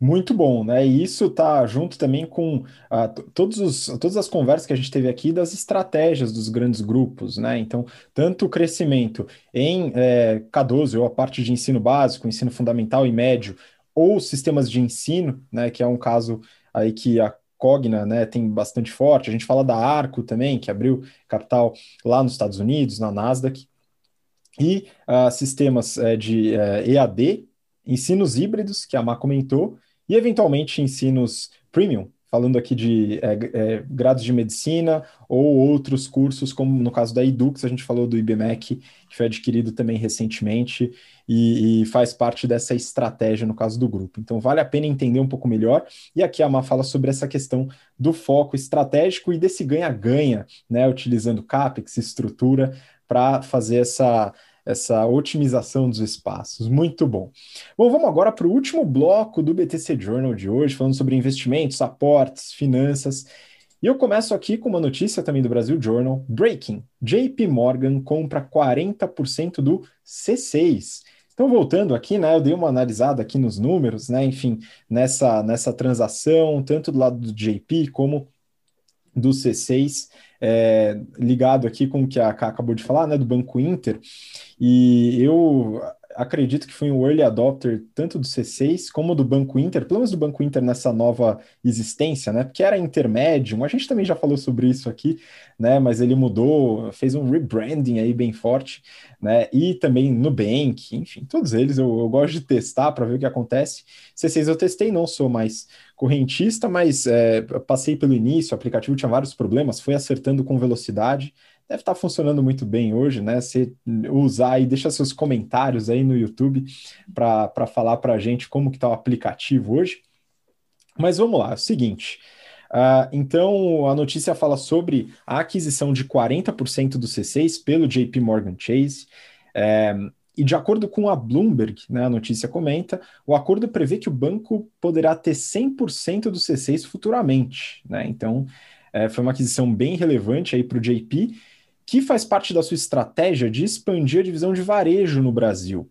Muito bom, né? E isso está junto também com uh, todos os, todas as conversas que a gente teve aqui das estratégias dos grandes grupos, né? Então, tanto o crescimento em é, K12, ou a parte de ensino básico, ensino fundamental e médio, ou sistemas de ensino, né? Que é um caso aí que a Cogna, né, tem bastante forte. A gente fala da Arco também, que abriu capital lá nos Estados Unidos, na Nasdaq. E uh, sistemas uh, de uh, eh, EAD, ensinos híbridos, que a Má comentou, e eventualmente ensinos premium, falando aqui de é, é, grados de medicina ou outros cursos, como no caso da Edux, a gente falou do IBMEC, que foi adquirido também recentemente e, e, faz parte dessa estratégia no caso do grupo. Então vale a pena entender um pouco melhor. E aqui a Má fala sobre essa questão do foco estratégico e desse ganha-ganha, né, utilizando CAPEX, estrutura, para fazer essa essa otimização dos espaços. Muito bom. Bom, vamos agora para o último bloco do BTC Journal de hoje, falando sobre investimentos, aportes, finanças. E eu começo aqui com uma notícia também do Brasil Journal. Breaking: JP Morgan compra 40% do C6. Então, voltando aqui, né, eu dei uma analisada aqui nos números, né, enfim, nessa, nessa transação, tanto do lado do JP como do C6 é, ligado aqui com o que a Ká acabou de falar, né, do Banco Inter, e eu acredito que fui um early adopter tanto do C6 como do Banco Inter, pelo menos do Banco Inter nessa nova existência, né? Porque era intermédio, a gente também já falou sobre isso aqui, né? Mas ele mudou, fez um rebranding aí bem forte, né? E também Nubank, enfim, todos eles eu, eu gosto de testar para ver o que acontece. C6 eu testei, não sou mais correntista, mas é, passei pelo início, o aplicativo tinha vários problemas, foi acertando com velocidade deve estar funcionando muito bem hoje, né? Você usar e deixa seus comentários aí no YouTube para falar para a gente como que está o aplicativo hoje. Mas vamos lá, é o seguinte. Uh, então, a notícia fala sobre a aquisição de 40% do C6 pelo JP Morgan Chase. É, e de acordo com a Bloomberg, né, a notícia comenta, o acordo prevê que o banco poderá ter 100% do C6 futuramente. Né? Então, é, foi uma aquisição bem relevante aí para o JP que faz parte da sua estratégia de expandir a divisão de varejo no Brasil.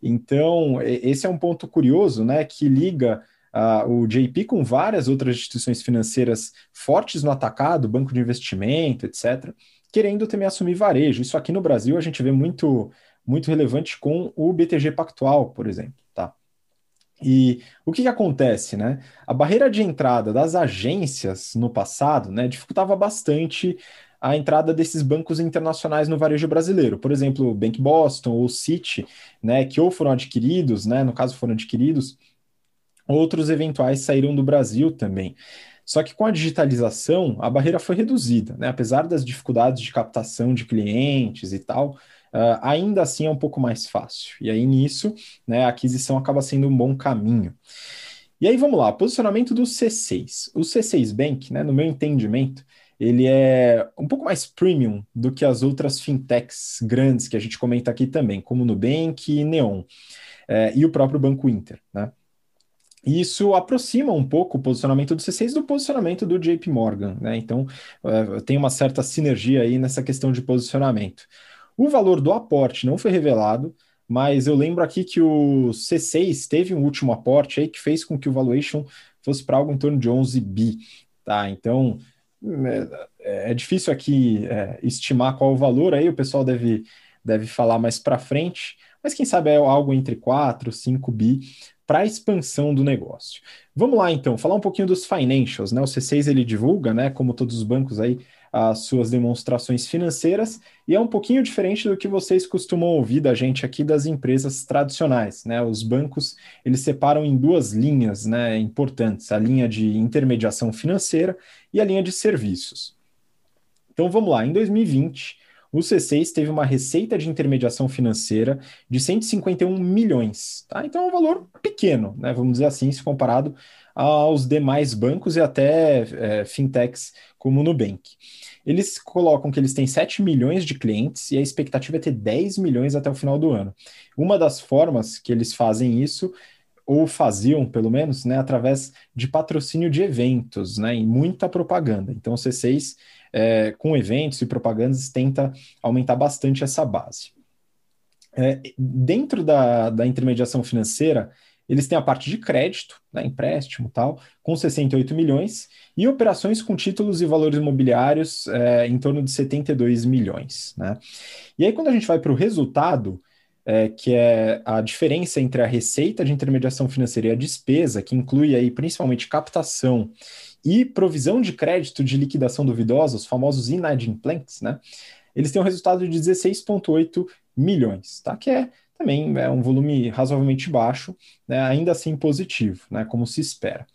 Então, esse é um ponto curioso, né, que liga uh, o JP com várias outras instituições financeiras fortes no atacado, banco de investimento, etc., querendo também assumir varejo. Isso aqui no Brasil a gente vê muito, muito relevante com o BTG Pactual, por exemplo. Tá? E o que, que acontece, né? A barreira de entrada das agências no passado né, dificultava bastante a entrada desses bancos internacionais no varejo brasileiro. Por exemplo, o Bank Boston ou Citi, né, que ou foram adquiridos, né, no caso foram adquiridos, outros eventuais saíram do Brasil também. Só que com a digitalização, a barreira foi reduzida, né? apesar das dificuldades de captação de clientes e tal, uh, ainda assim é um pouco mais fácil. E aí nisso, né, a aquisição acaba sendo um bom caminho. E aí vamos lá, posicionamento do C6. O C6 Bank, né, no meu entendimento, ele é um pouco mais premium do que as outras fintechs grandes que a gente comenta aqui também, como Nubank e Neon, é, e o próprio Banco Inter, né? Isso aproxima um pouco o posicionamento do C6 do posicionamento do JP Morgan, né? Então, é, tem uma certa sinergia aí nessa questão de posicionamento. O valor do aporte não foi revelado, mas eu lembro aqui que o C6 teve um último aporte aí que fez com que o valuation fosse para algo em torno de 11 bi, tá? Então, é, é difícil aqui é, estimar qual o valor, aí o pessoal deve, deve falar mais para frente, mas quem sabe é algo entre 4, 5 bi para a expansão do negócio. Vamos lá então, falar um pouquinho dos financials, né? O C6 ele divulga, né, como todos os bancos aí, as suas demonstrações financeiras e é um pouquinho diferente do que vocês costumam ouvir da gente aqui das empresas tradicionais, né? Os bancos eles separam em duas linhas, né, importantes, a linha de intermediação financeira e a linha de serviços. Então vamos lá, em 2020 o C6 teve uma receita de intermediação financeira de 151 milhões, tá? Então é um valor pequeno, né? Vamos dizer assim, se comparado aos demais bancos e até é, fintechs como o Nubank. Eles colocam que eles têm 7 milhões de clientes e a expectativa é ter 10 milhões até o final do ano. Uma das formas que eles fazem isso ou faziam, pelo menos, né, através de patrocínio de eventos, né, e muita propaganda. Então, o C6, é, com eventos e propagandas, tenta aumentar bastante essa base. É, dentro da, da intermediação financeira, eles têm a parte de crédito, né, empréstimo tal, com 68 milhões, e operações com títulos e valores imobiliários é, em torno de 72 milhões. Né? E aí, quando a gente vai para o resultado, é, que é a diferença entre a receita de intermediação financeira e a despesa, que inclui aí principalmente captação e provisão de crédito de liquidação duvidosa, os famosos inadimplentes, né? Eles têm um resultado de 16,8 milhões, tá? Que é também é um volume razoavelmente baixo, né, ainda assim positivo, né, como se espera.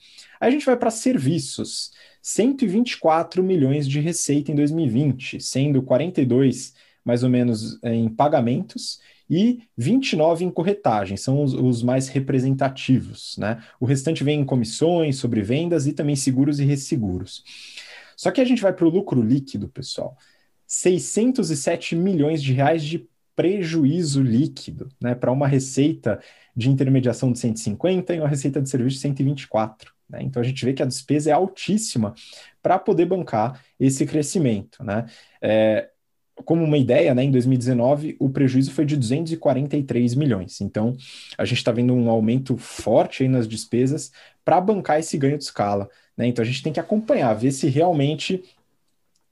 Aí a gente vai para serviços, 124 milhões de receita em 2020, sendo 42 mais ou menos em pagamentos e 29 em corretagem, são os, os, mais representativos. Né? O restante vem em comissões, sobre vendas e também seguros e resseguros. Só que a gente vai para o lucro líquido, pessoal. 607 milhões de reais de prejuízo líquido, né, para uma receita de intermediação de 150 e uma receita de serviço de 124. Né? Então a gente vê que a despesa é altíssima para poder bancar esse crescimento. Né? É, como uma ideia, né, em 2019 o prejuízo foi de 243 milhões. Então a gente está vendo um aumento forte nas despesas para bancar esse ganho de escala. Né? Então a gente tem que acompanhar, ver se realmente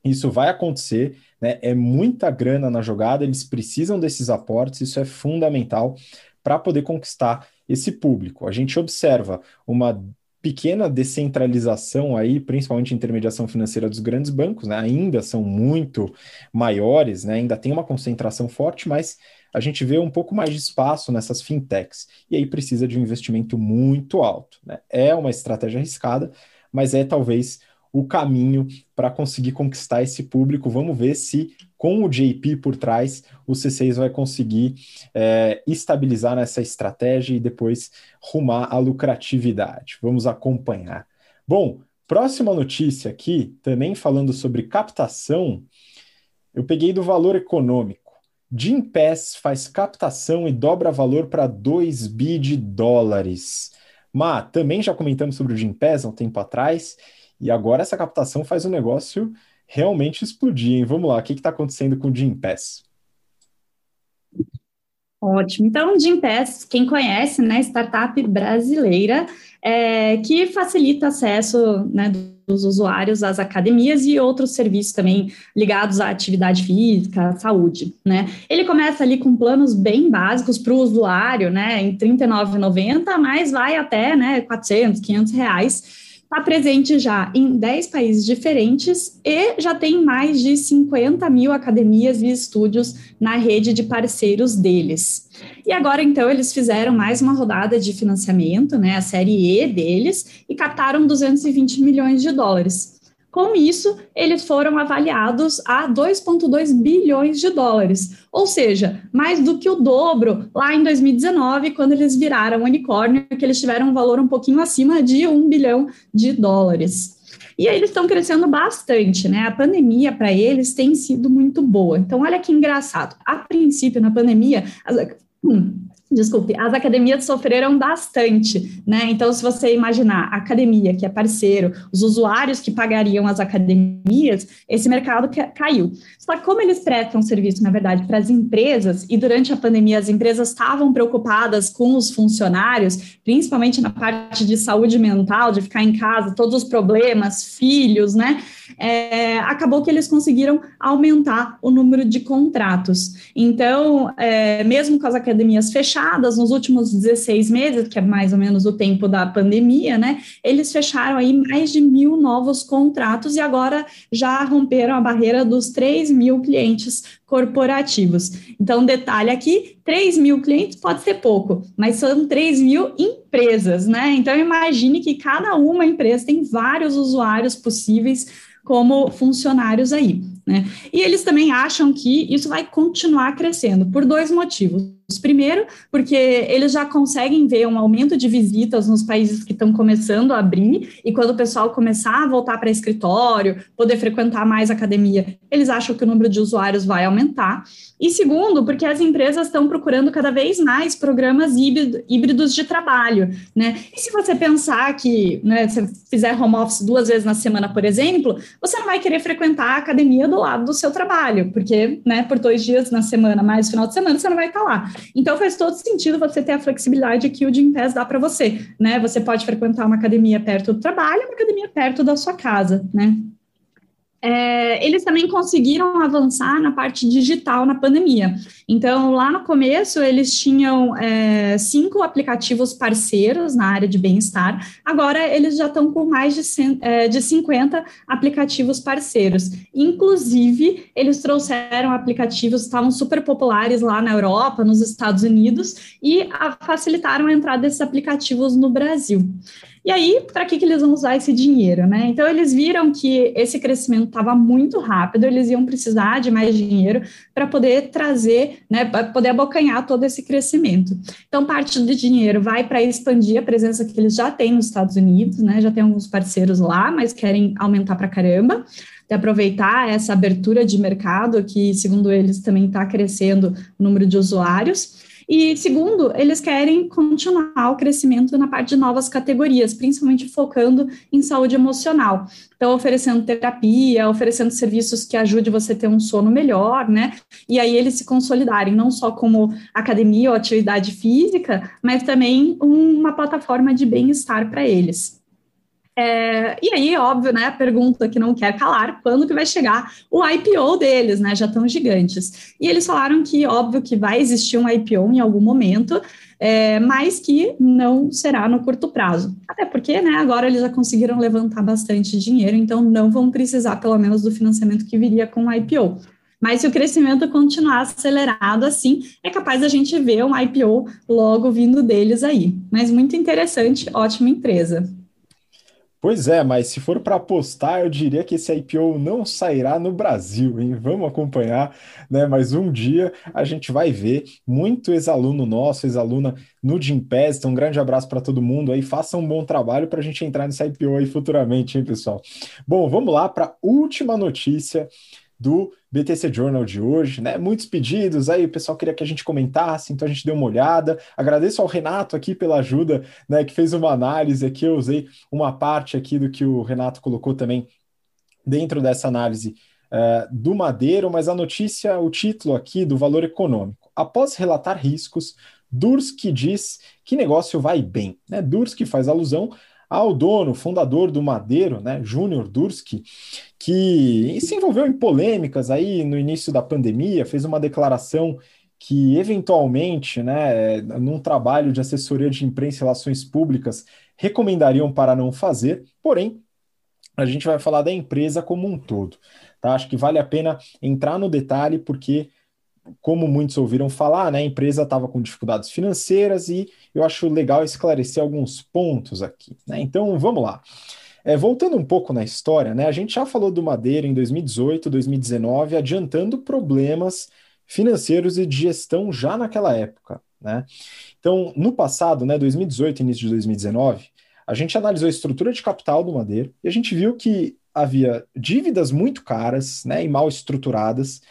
isso vai acontecer, né? É muita grana na jogada, eles precisam desses aportes, isso é fundamental para poder conquistar esse público. A gente observa uma pequena descentralização aí, principalmente intermediação financeira dos grandes bancos, né? Ainda são muito maiores, né? Ainda tem uma concentração forte, mas a gente vê um pouco mais de espaço nessas fintechs. E aí precisa de um investimento muito alto. Né? É uma estratégia arriscada, mas é talvez o caminho para conseguir conquistar esse público. Vamos ver se, com o JP por trás, o C6 vai conseguir é, estabilizar nessa estratégia e depois rumar à lucratividade. Vamos acompanhar. Bom, próxima notícia aqui, também falando sobre captação, eu peguei do valor econômico. Gimpass faz captação e dobra valor para 2 bi de dólares. Mas também já comentamos sobre o Gimpass há um tempo atrás, e agora essa captação faz o negócio realmente explodir, hein? Vamos lá, o que está acontecendo com o Gimpass? Ótimo. Então, Gimpass, quem conhece, né, startup brasileira, é, que facilita acesso né, dos usuários às academias e outros serviços também ligados à atividade física, à saúde, né? Ele começa ali com planos bem básicos para o usuário, né, em R$ 39,90, mas vai até, né, 400, 500 reais, está presente já em 10 países diferentes e já tem mais de 50 mil academias e estúdios na rede de parceiros deles. E agora, então, eles fizeram mais uma rodada de financiamento, né, a série E deles, e captaram 220 milhões de dólares. Com isso, eles foram avaliados a 2,2 bilhões de dólares, ou seja, mais do que o dobro lá em 2019, quando eles viraram unicórnio, que eles tiveram um valor um pouquinho acima de um bilhão de dólares. E aí eles estão crescendo bastante, né? A pandemia para eles tem sido muito boa. Então, olha que engraçado. A princípio, na pandemia, as, hum, Desculpe, as academias sofreram bastante, né? Então, se você imaginar a academia, que é parceiro, os usuários que pagariam as academias, esse mercado caiu. Só que como eles prestam serviço, na verdade, para as empresas, e durante a pandemia as empresas estavam preocupadas com os funcionários, principalmente na parte de saúde mental, de ficar em casa, todos os problemas, filhos, né? É, acabou que eles conseguiram aumentar o número de contratos. Então, é, mesmo com as academias fechadas, fechadas nos últimos 16 meses, que é mais ou menos o tempo da pandemia, né? Eles fecharam aí mais de mil novos contratos e agora já romperam a barreira dos 3 mil clientes corporativos. Então, detalhe aqui: 3 mil clientes pode ser pouco, mas são 3 mil empresas, né? Então, imagine que cada uma empresa tem vários usuários possíveis como funcionários aí, né? E eles também acham que isso vai continuar crescendo por dois motivos. Primeiro, porque eles já conseguem ver um aumento de visitas nos países que estão começando a abrir, e quando o pessoal começar a voltar para escritório, poder frequentar mais academia, eles acham que o número de usuários vai aumentar. E segundo, porque as empresas estão procurando cada vez mais programas híbridos de trabalho, né? E se você pensar que, né, se fizer home office duas vezes na semana, por exemplo, você não vai querer frequentar a academia do lado do seu trabalho, porque, né, por dois dias na semana, mais final de semana, você não vai estar lá. Então faz todo sentido você ter a flexibilidade que o Gympass dá para você, né? Você pode frequentar uma academia perto do trabalho, uma academia perto da sua casa, né? É, eles também conseguiram avançar na parte digital na pandemia. Então, lá no começo, eles tinham é, cinco aplicativos parceiros na área de bem-estar, agora eles já estão com mais de, é, de 50 aplicativos parceiros. Inclusive, eles trouxeram aplicativos que estavam super populares lá na Europa, nos Estados Unidos, e a, facilitaram a entrada desses aplicativos no Brasil. E aí, para que, que eles vão usar esse dinheiro, né? Então, eles viram que esse crescimento estava muito rápido, eles iam precisar de mais dinheiro para poder trazer, né, para poder abocanhar todo esse crescimento. Então, parte do dinheiro vai para expandir a presença que eles já têm nos Estados Unidos, né? Já tem alguns parceiros lá, mas querem aumentar para caramba de aproveitar essa abertura de mercado que, segundo eles, também está crescendo o número de usuários. E segundo, eles querem continuar o crescimento na parte de novas categorias, principalmente focando em saúde emocional. Então, oferecendo terapia, oferecendo serviços que ajudem você a ter um sono melhor, né? E aí eles se consolidarem, não só como academia ou atividade física, mas também uma plataforma de bem-estar para eles. É, e aí, óbvio, né, a pergunta que não quer calar, quando que vai chegar o IPO deles, né, já tão gigantes. E eles falaram que, óbvio, que vai existir um IPO em algum momento, é, mas que não será no curto prazo. Até porque, né, agora eles já conseguiram levantar bastante dinheiro, então não vão precisar, pelo menos, do financiamento que viria com o IPO. Mas se o crescimento continuar acelerado assim, é capaz da gente ver um IPO logo vindo deles aí. Mas muito interessante, ótima empresa. Pois é, mas se for para apostar, eu diria que esse IPO não sairá no Brasil, hein? Vamos acompanhar, né? Mas um dia a gente vai ver muito ex-aluno nosso, ex-aluna no Gimpass. Então, um grande abraço para todo mundo aí. Faça um bom trabalho para a gente entrar nesse IPO aí futuramente, hein, pessoal? Bom, vamos lá para a última notícia do BTC Journal de hoje, né? Muitos pedidos aí, o pessoal queria que a gente comentasse, então a gente deu uma olhada. Agradeço ao Renato aqui pela ajuda, né? Que fez uma análise aqui, eu usei uma parte aqui do que o Renato colocou também dentro dessa análise uh, do Madeiro, mas a notícia, o título aqui do valor econômico. Após relatar riscos, Durski diz que negócio vai bem. Né? Durski faz alusão ao dono, fundador do Madeiro, né, Júnior Durski, que se envolveu em polêmicas aí no início da pandemia, fez uma declaração que eventualmente, né, num trabalho de assessoria de imprensa e relações públicas, recomendariam para não fazer, porém, a gente vai falar da empresa como um todo, tá? Acho que vale a pena entrar no detalhe porque como muitos ouviram falar, né, a empresa estava com dificuldades financeiras e eu acho legal esclarecer alguns pontos aqui. Né? Então, vamos lá. É, voltando um pouco na história, né, a gente já falou do Madeira em 2018, 2019, adiantando problemas financeiros e de gestão já naquela época. Né? Então, no passado, né, 2018 início de 2019, a gente analisou a estrutura de capital do Madeira e a gente viu que havia dívidas muito caras né, e mal estruturadas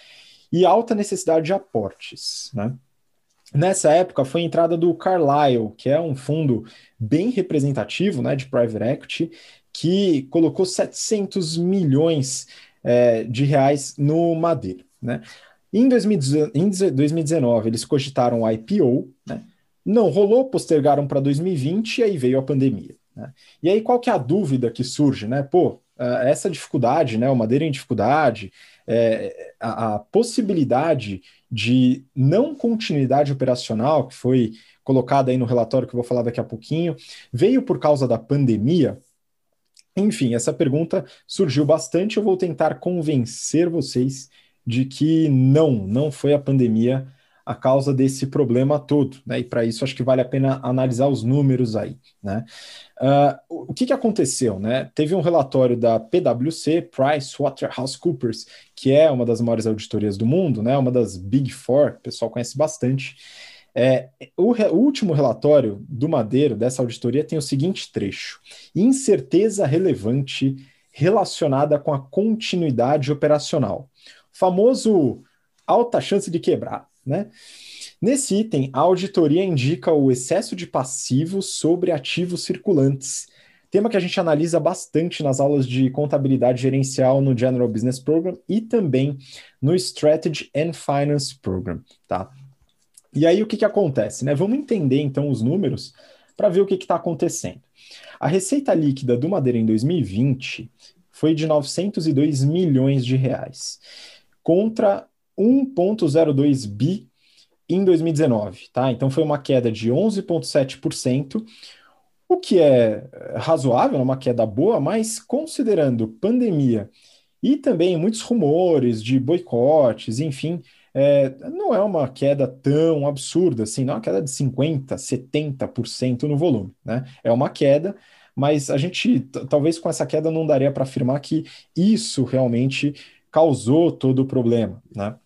e alta necessidade de aportes. Né? Nessa época foi a entrada do Carlyle, que é um fundo bem representativo né, de private equity, que colocou 700 milhões é, de reais no Madeira. Né? Em, 2019, eles cogitaram o IPO, né? não rolou, postergaram para 2020 e aí veio a pandemia. Né? E aí qual que é a dúvida que surge? Né? Pô, essa dificuldade, né, o Madeira em dificuldade, é, a, a, possibilidade de não continuidade operacional, que foi colocada aí no relatório que eu vou falar daqui a pouquinho, veio por causa da pandemia? Enfim, essa pergunta surgiu bastante. Eu vou tentar convencer vocês de que não, não foi a pandemia a causa desse problema todo, né? E para isso acho que vale a pena analisar os números aí, né? Uh, o que, que aconteceu, né? Teve um relatório da PwC, PricewaterhouseCoopers, que é uma das maiores auditorias do mundo, né? Uma das Big Four, o pessoal conhece bastante. É, o, re, o último relatório do Madeiro, dessa auditoria, tem o seguinte trecho: incerteza relevante relacionada com a continuidade operacional. Famoso alta chance de quebrar. Né? Nesse item, a auditoria indica o excesso de passivos sobre ativos circulantes, tema que a gente analisa bastante nas aulas de contabilidade gerencial no General Business Program e também no Strategy and Finance Program, tá? E aí o que, que acontece, né? Vamos entender então os números para ver o que está acontecendo. A receita líquida do Madeira em 2020 foi de 902 milhões de reais, contra 1,02 bi em 2019, tá? Então foi uma queda de 11,7%, o que é razoável, é uma queda boa, mas considerando pandemia e também muitos rumores de boicotes, enfim, é, não é uma queda tão absurda assim, não é uma queda de 50%, 70% no volume, né? É uma queda, mas a gente, talvez com essa queda, não daria para afirmar que isso realmente causou todo o problema, né?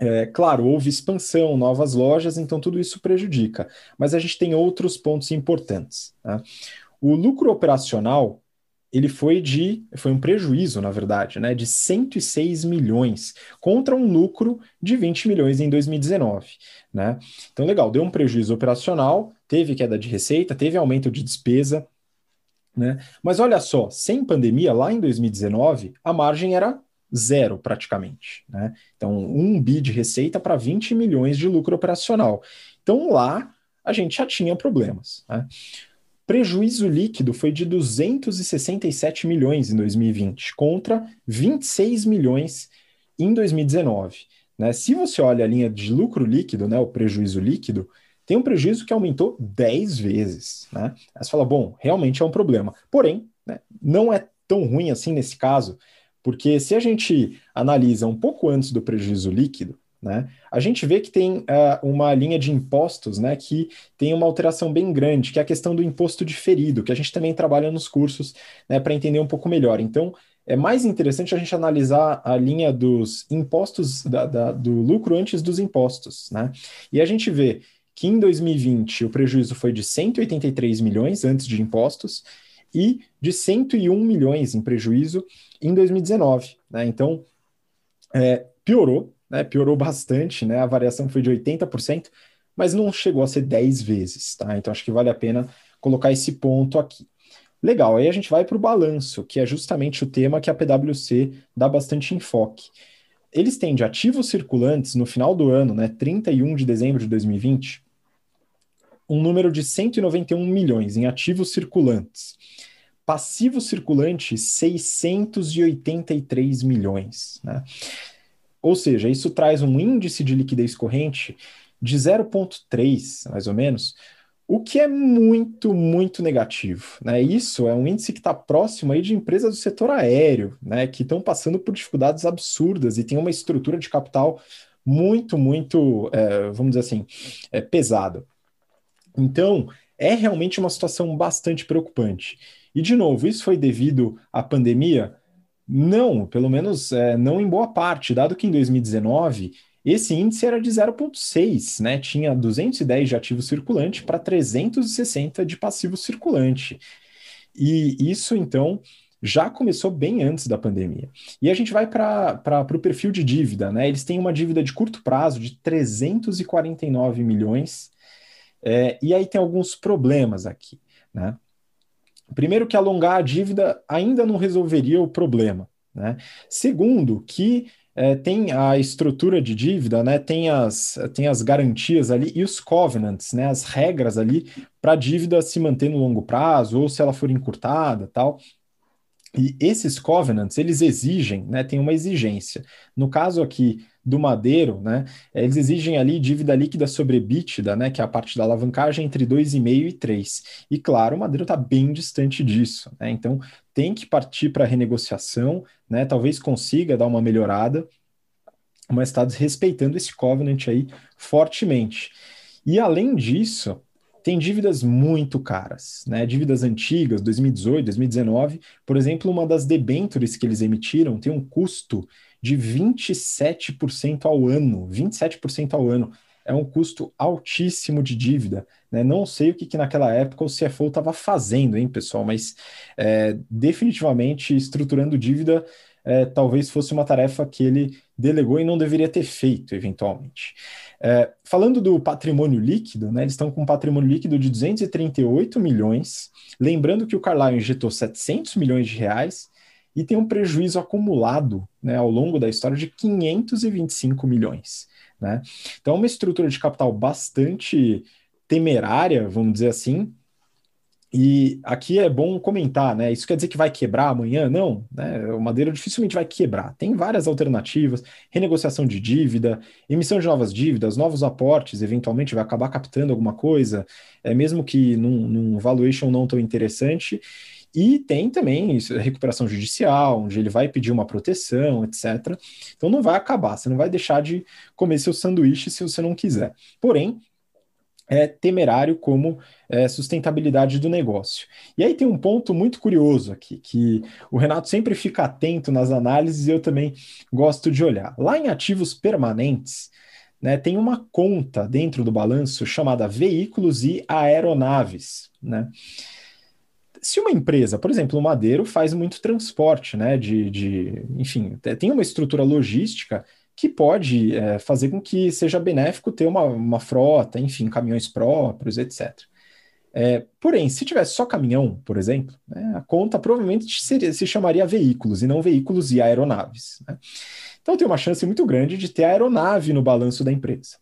É, claro, houve expansão, novas lojas, então tudo isso prejudica. Mas a gente tem outros pontos importantes. Né? O lucro operacional ele foi de foi um prejuízo, na verdade, né, de 106 milhões contra um lucro de 20 milhões em 2019, né? Então legal, deu um prejuízo operacional, teve queda de receita, teve aumento de despesa, né? Mas olha só, sem pandemia lá em 2019, a margem era zero praticamente. Né? Então, um bi de receita para 20 milhões de lucro operacional. Então, lá a gente já tinha problemas. Né? prejuízo líquido foi de 267 milhões em 2020, contra 26 milhões em 2019. Né? Se você olha a linha de lucro líquido, né, o prejuízo líquido, tem um prejuízo que aumentou 10 vezes. Né? Aí você fala, bom, realmente é um problema. Porém, né, não é tão ruim assim nesse caso, porque se a gente analisa um pouco antes do prejuízo líquido, né, a gente vê que tem uh, uma linha de impostos né, que tem uma alteração bem grande, que é a questão do imposto diferido, que a gente também trabalha nos cursos né, para entender um pouco melhor. Então, é mais interessante a gente analisar a linha dos impostos, da, da, do lucro antes dos impostos, né? E a gente vê que em 2020 o prejuízo foi de 183 milhões antes de impostos e de 101 milhões em prejuízo em 2019, né? Então, é, piorou, né? Piorou bastante, né? A variação foi de 80%, mas não chegou a ser 10 vezes, tá? Então, acho que vale a pena colocar esse ponto aqui. Legal, aí a gente vai para o balanço, que é justamente o tema que a PwC dá bastante enfoque. Eles têm de ativos circulantes no final do ano, né, 31 de dezembro de 2020, um número de 191 milhões em ativos circulantes. Passivo circulante, 683 milhões. Né? Ou seja, isso traz um índice de liquidez corrente de 0,3, mais ou menos, o que é muito, muito negativo. Né? Isso é um índice que está próximo aí de empresas do setor aéreo, né? que estão passando por dificuldades absurdas e tem uma estrutura de capital muito, muito, é, vamos dizer assim, é, pesada. Então, é realmente uma situação bastante preocupante. E, de novo, isso foi devido à pandemia? Não, pelo menos é, não em boa parte, dado que em 2019 esse índice era de 0,6, né? Tinha 210 de ativo circulante para 360 de passivo circulante. E isso, então, já começou bem antes da pandemia. E a gente vai para o perfil de dívida, né? Eles têm uma dívida de curto prazo de 349 milhões, é, e aí tem alguns problemas aqui, né? Primeiro, que alongar a dívida ainda não resolveria o problema. Né? Segundo, que é, tem a estrutura de dívida, né, tem, as, tem as garantias ali e os covenants, né, as regras ali para a dívida se manter no longo prazo ou se ela for encurtada tal. E esses covenants, eles exigem, né, tem uma exigência. No caso aqui do Madeiro, né, eles exigem ali dívida líquida sobre EBITDA, né, que é a parte da alavancagem entre 2,5 e 3. E claro, o Madeiro está bem distante disso, né, então tem que partir para renegociação, né, talvez consiga dar uma melhorada, mas está desrespeitando esse covenant aí fortemente. E além disso, tem dívidas muito caras, né? Dívidas antigas, 2018, 2019, por exemplo, uma das debentures que eles emitiram tem um custo de 27% ao ano, 27% ao ano. É um custo altíssimo de dívida. Né? Não sei o que, que naquela época o CFO estava fazendo, hein, pessoal, mas é, definitivamente estruturando dívida é, talvez fosse uma tarefa que ele delegou e não deveria ter feito, eventualmente. É, falando do patrimônio líquido, né, eles estão com um patrimônio líquido de 238 milhões, lembrando que o Carlyle injetou 700 milhões de reais e tem um prejuízo acumulado né, ao longo da história de 525 milhões. Né? Então, uma estrutura de capital bastante temerária, vamos dizer assim, e aqui é bom comentar, né? Isso quer dizer que vai quebrar amanhã? Não, né? O Madeira dificilmente vai quebrar. Tem várias alternativas: renegociação de dívida, emissão de novas dívidas, novos aportes, eventualmente vai acabar captando alguma coisa, é mesmo que num, num valuation não tão interessante. E tem também isso, recuperação judicial, onde ele vai pedir uma proteção, etc. Então não vai acabar, você não vai deixar de comer seu sanduíche se você não quiser. Porém, é temerário como é, sustentabilidade do negócio. E aí tem um ponto muito curioso aqui, que o Renato sempre fica atento nas análises e eu também gosto de olhar. Lá em ativos permanentes, né, tem uma conta dentro do balanço chamada veículos e aeronaves. Né? Se uma empresa, por exemplo, o Madeiro faz muito transporte, né, de, de enfim, tem uma estrutura logística que pode é, fazer com que seja benéfico ter uma, uma frota, enfim, caminhões próprios, etc. É, porém, se tivesse só caminhão, por exemplo, né, a conta provavelmente seria, se chamaria veículos e não veículos e aeronaves. Né? Então tem uma chance muito grande de ter aeronave no balanço da empresa.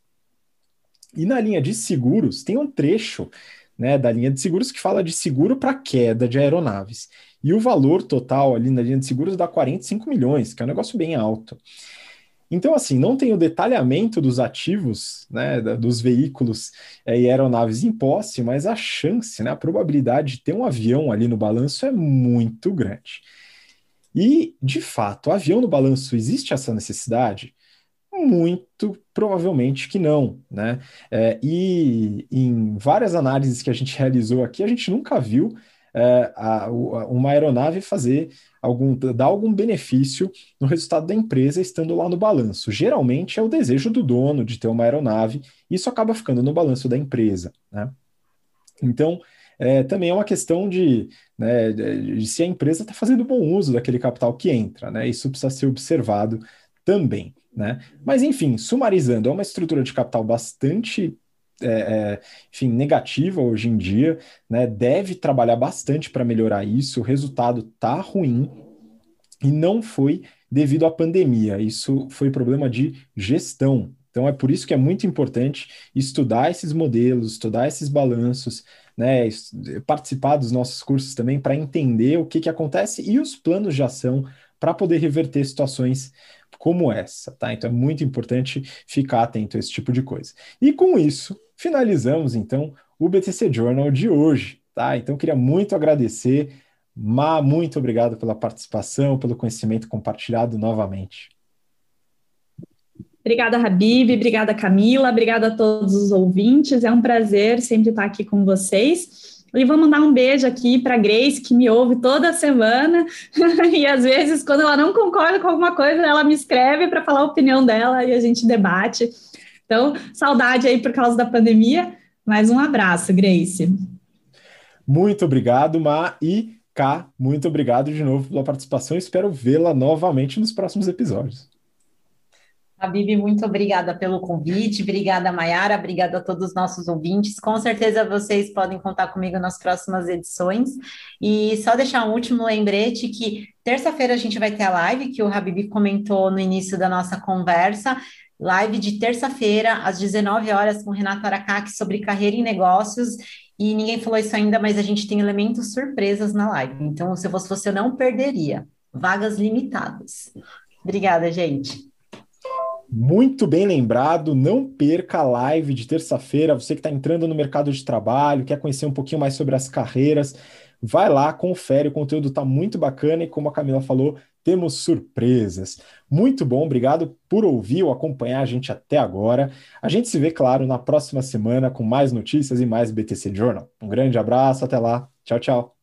E na linha de seguros, tem um trecho né, da linha de seguros que fala de seguro para queda de aeronaves. E o valor total ali na linha de seguros dá 45 milhões, que é um negócio bem alto. Então, assim, não tem o detalhamento dos ativos, né, dos veículos é, e aeronaves em posse, mas a chance, né, a probabilidade de ter um avião ali no balanço é muito grande. E, de fato, avião no balanço, existe essa necessidade? Muito provavelmente que não, né? É, e em várias análises que a gente realizou aqui, a gente nunca viu é, a, uma aeronave fazer algum, dar algum benefício no resultado da empresa estando lá no balanço. Geralmente é o desejo do dono de ter uma aeronave, e isso acaba ficando no balanço da empresa, né? Então, é, também é uma questão de, né, de se a empresa está fazendo bom uso daquele capital que entra, né? Isso precisa ser observado também, né? Mas enfim, sumarizando, é uma estrutura de capital bastante é, é, enfim, negativa hoje em dia, né? Deve trabalhar bastante para melhorar isso. O resultado tá ruim e não foi devido à pandemia. Isso foi problema de gestão. Então é por isso que é muito importante estudar esses modelos, estudar esses balanços, né? Participar dos nossos cursos também para entender o que, que acontece e os planos de ação para poder reverter situações como essa, tá? Então é muito importante ficar atento a esse tipo de coisa. E com isso, finalizamos então o BTC Journal de hoje, tá? Então queria muito agradecer, Ma, muito obrigado pela participação, pelo conhecimento compartilhado novamente. Obrigada, Habib, obrigada, Camila, obrigada a todos os ouvintes. É um prazer sempre estar aqui com vocês. E vou mandar um beijo aqui para Grace, que me ouve toda semana. e às vezes, quando ela não concorda com alguma coisa, ela me escreve para falar a opinião dela e a gente debate. Então, saudade aí por causa da pandemia, mas um abraço, Grace. Muito obrigado, Ma, e Cá, muito obrigado de novo pela participação. Espero vê-la novamente nos próximos episódios. Habib, muito obrigada pelo convite, obrigada, Mayara, obrigada a todos os nossos ouvintes. Com certeza vocês podem contar comigo nas próximas edições. E só deixar um último lembrete que terça-feira a gente vai ter a live que o Habib comentou no início da nossa conversa. Live de terça-feira, às 19 horas, com Renato Aracaki sobre carreira em negócios. E ninguém falou isso ainda, mas a gente tem elementos surpresas na live. Então, se fosse você, eu não perderia. Vagas limitadas. Obrigada, gente. Muito bem lembrado, não perca a live de terça-feira. Você que está entrando no mercado de trabalho, quer conhecer um pouquinho mais sobre as carreiras, vai lá, confere, o conteúdo está muito bacana e, como a Camila falou, temos surpresas. Muito bom, obrigado por ouvir ou acompanhar a gente até agora. A gente se vê, claro, na próxima semana com mais notícias e mais BTC Journal. Um grande abraço, até lá. Tchau, tchau.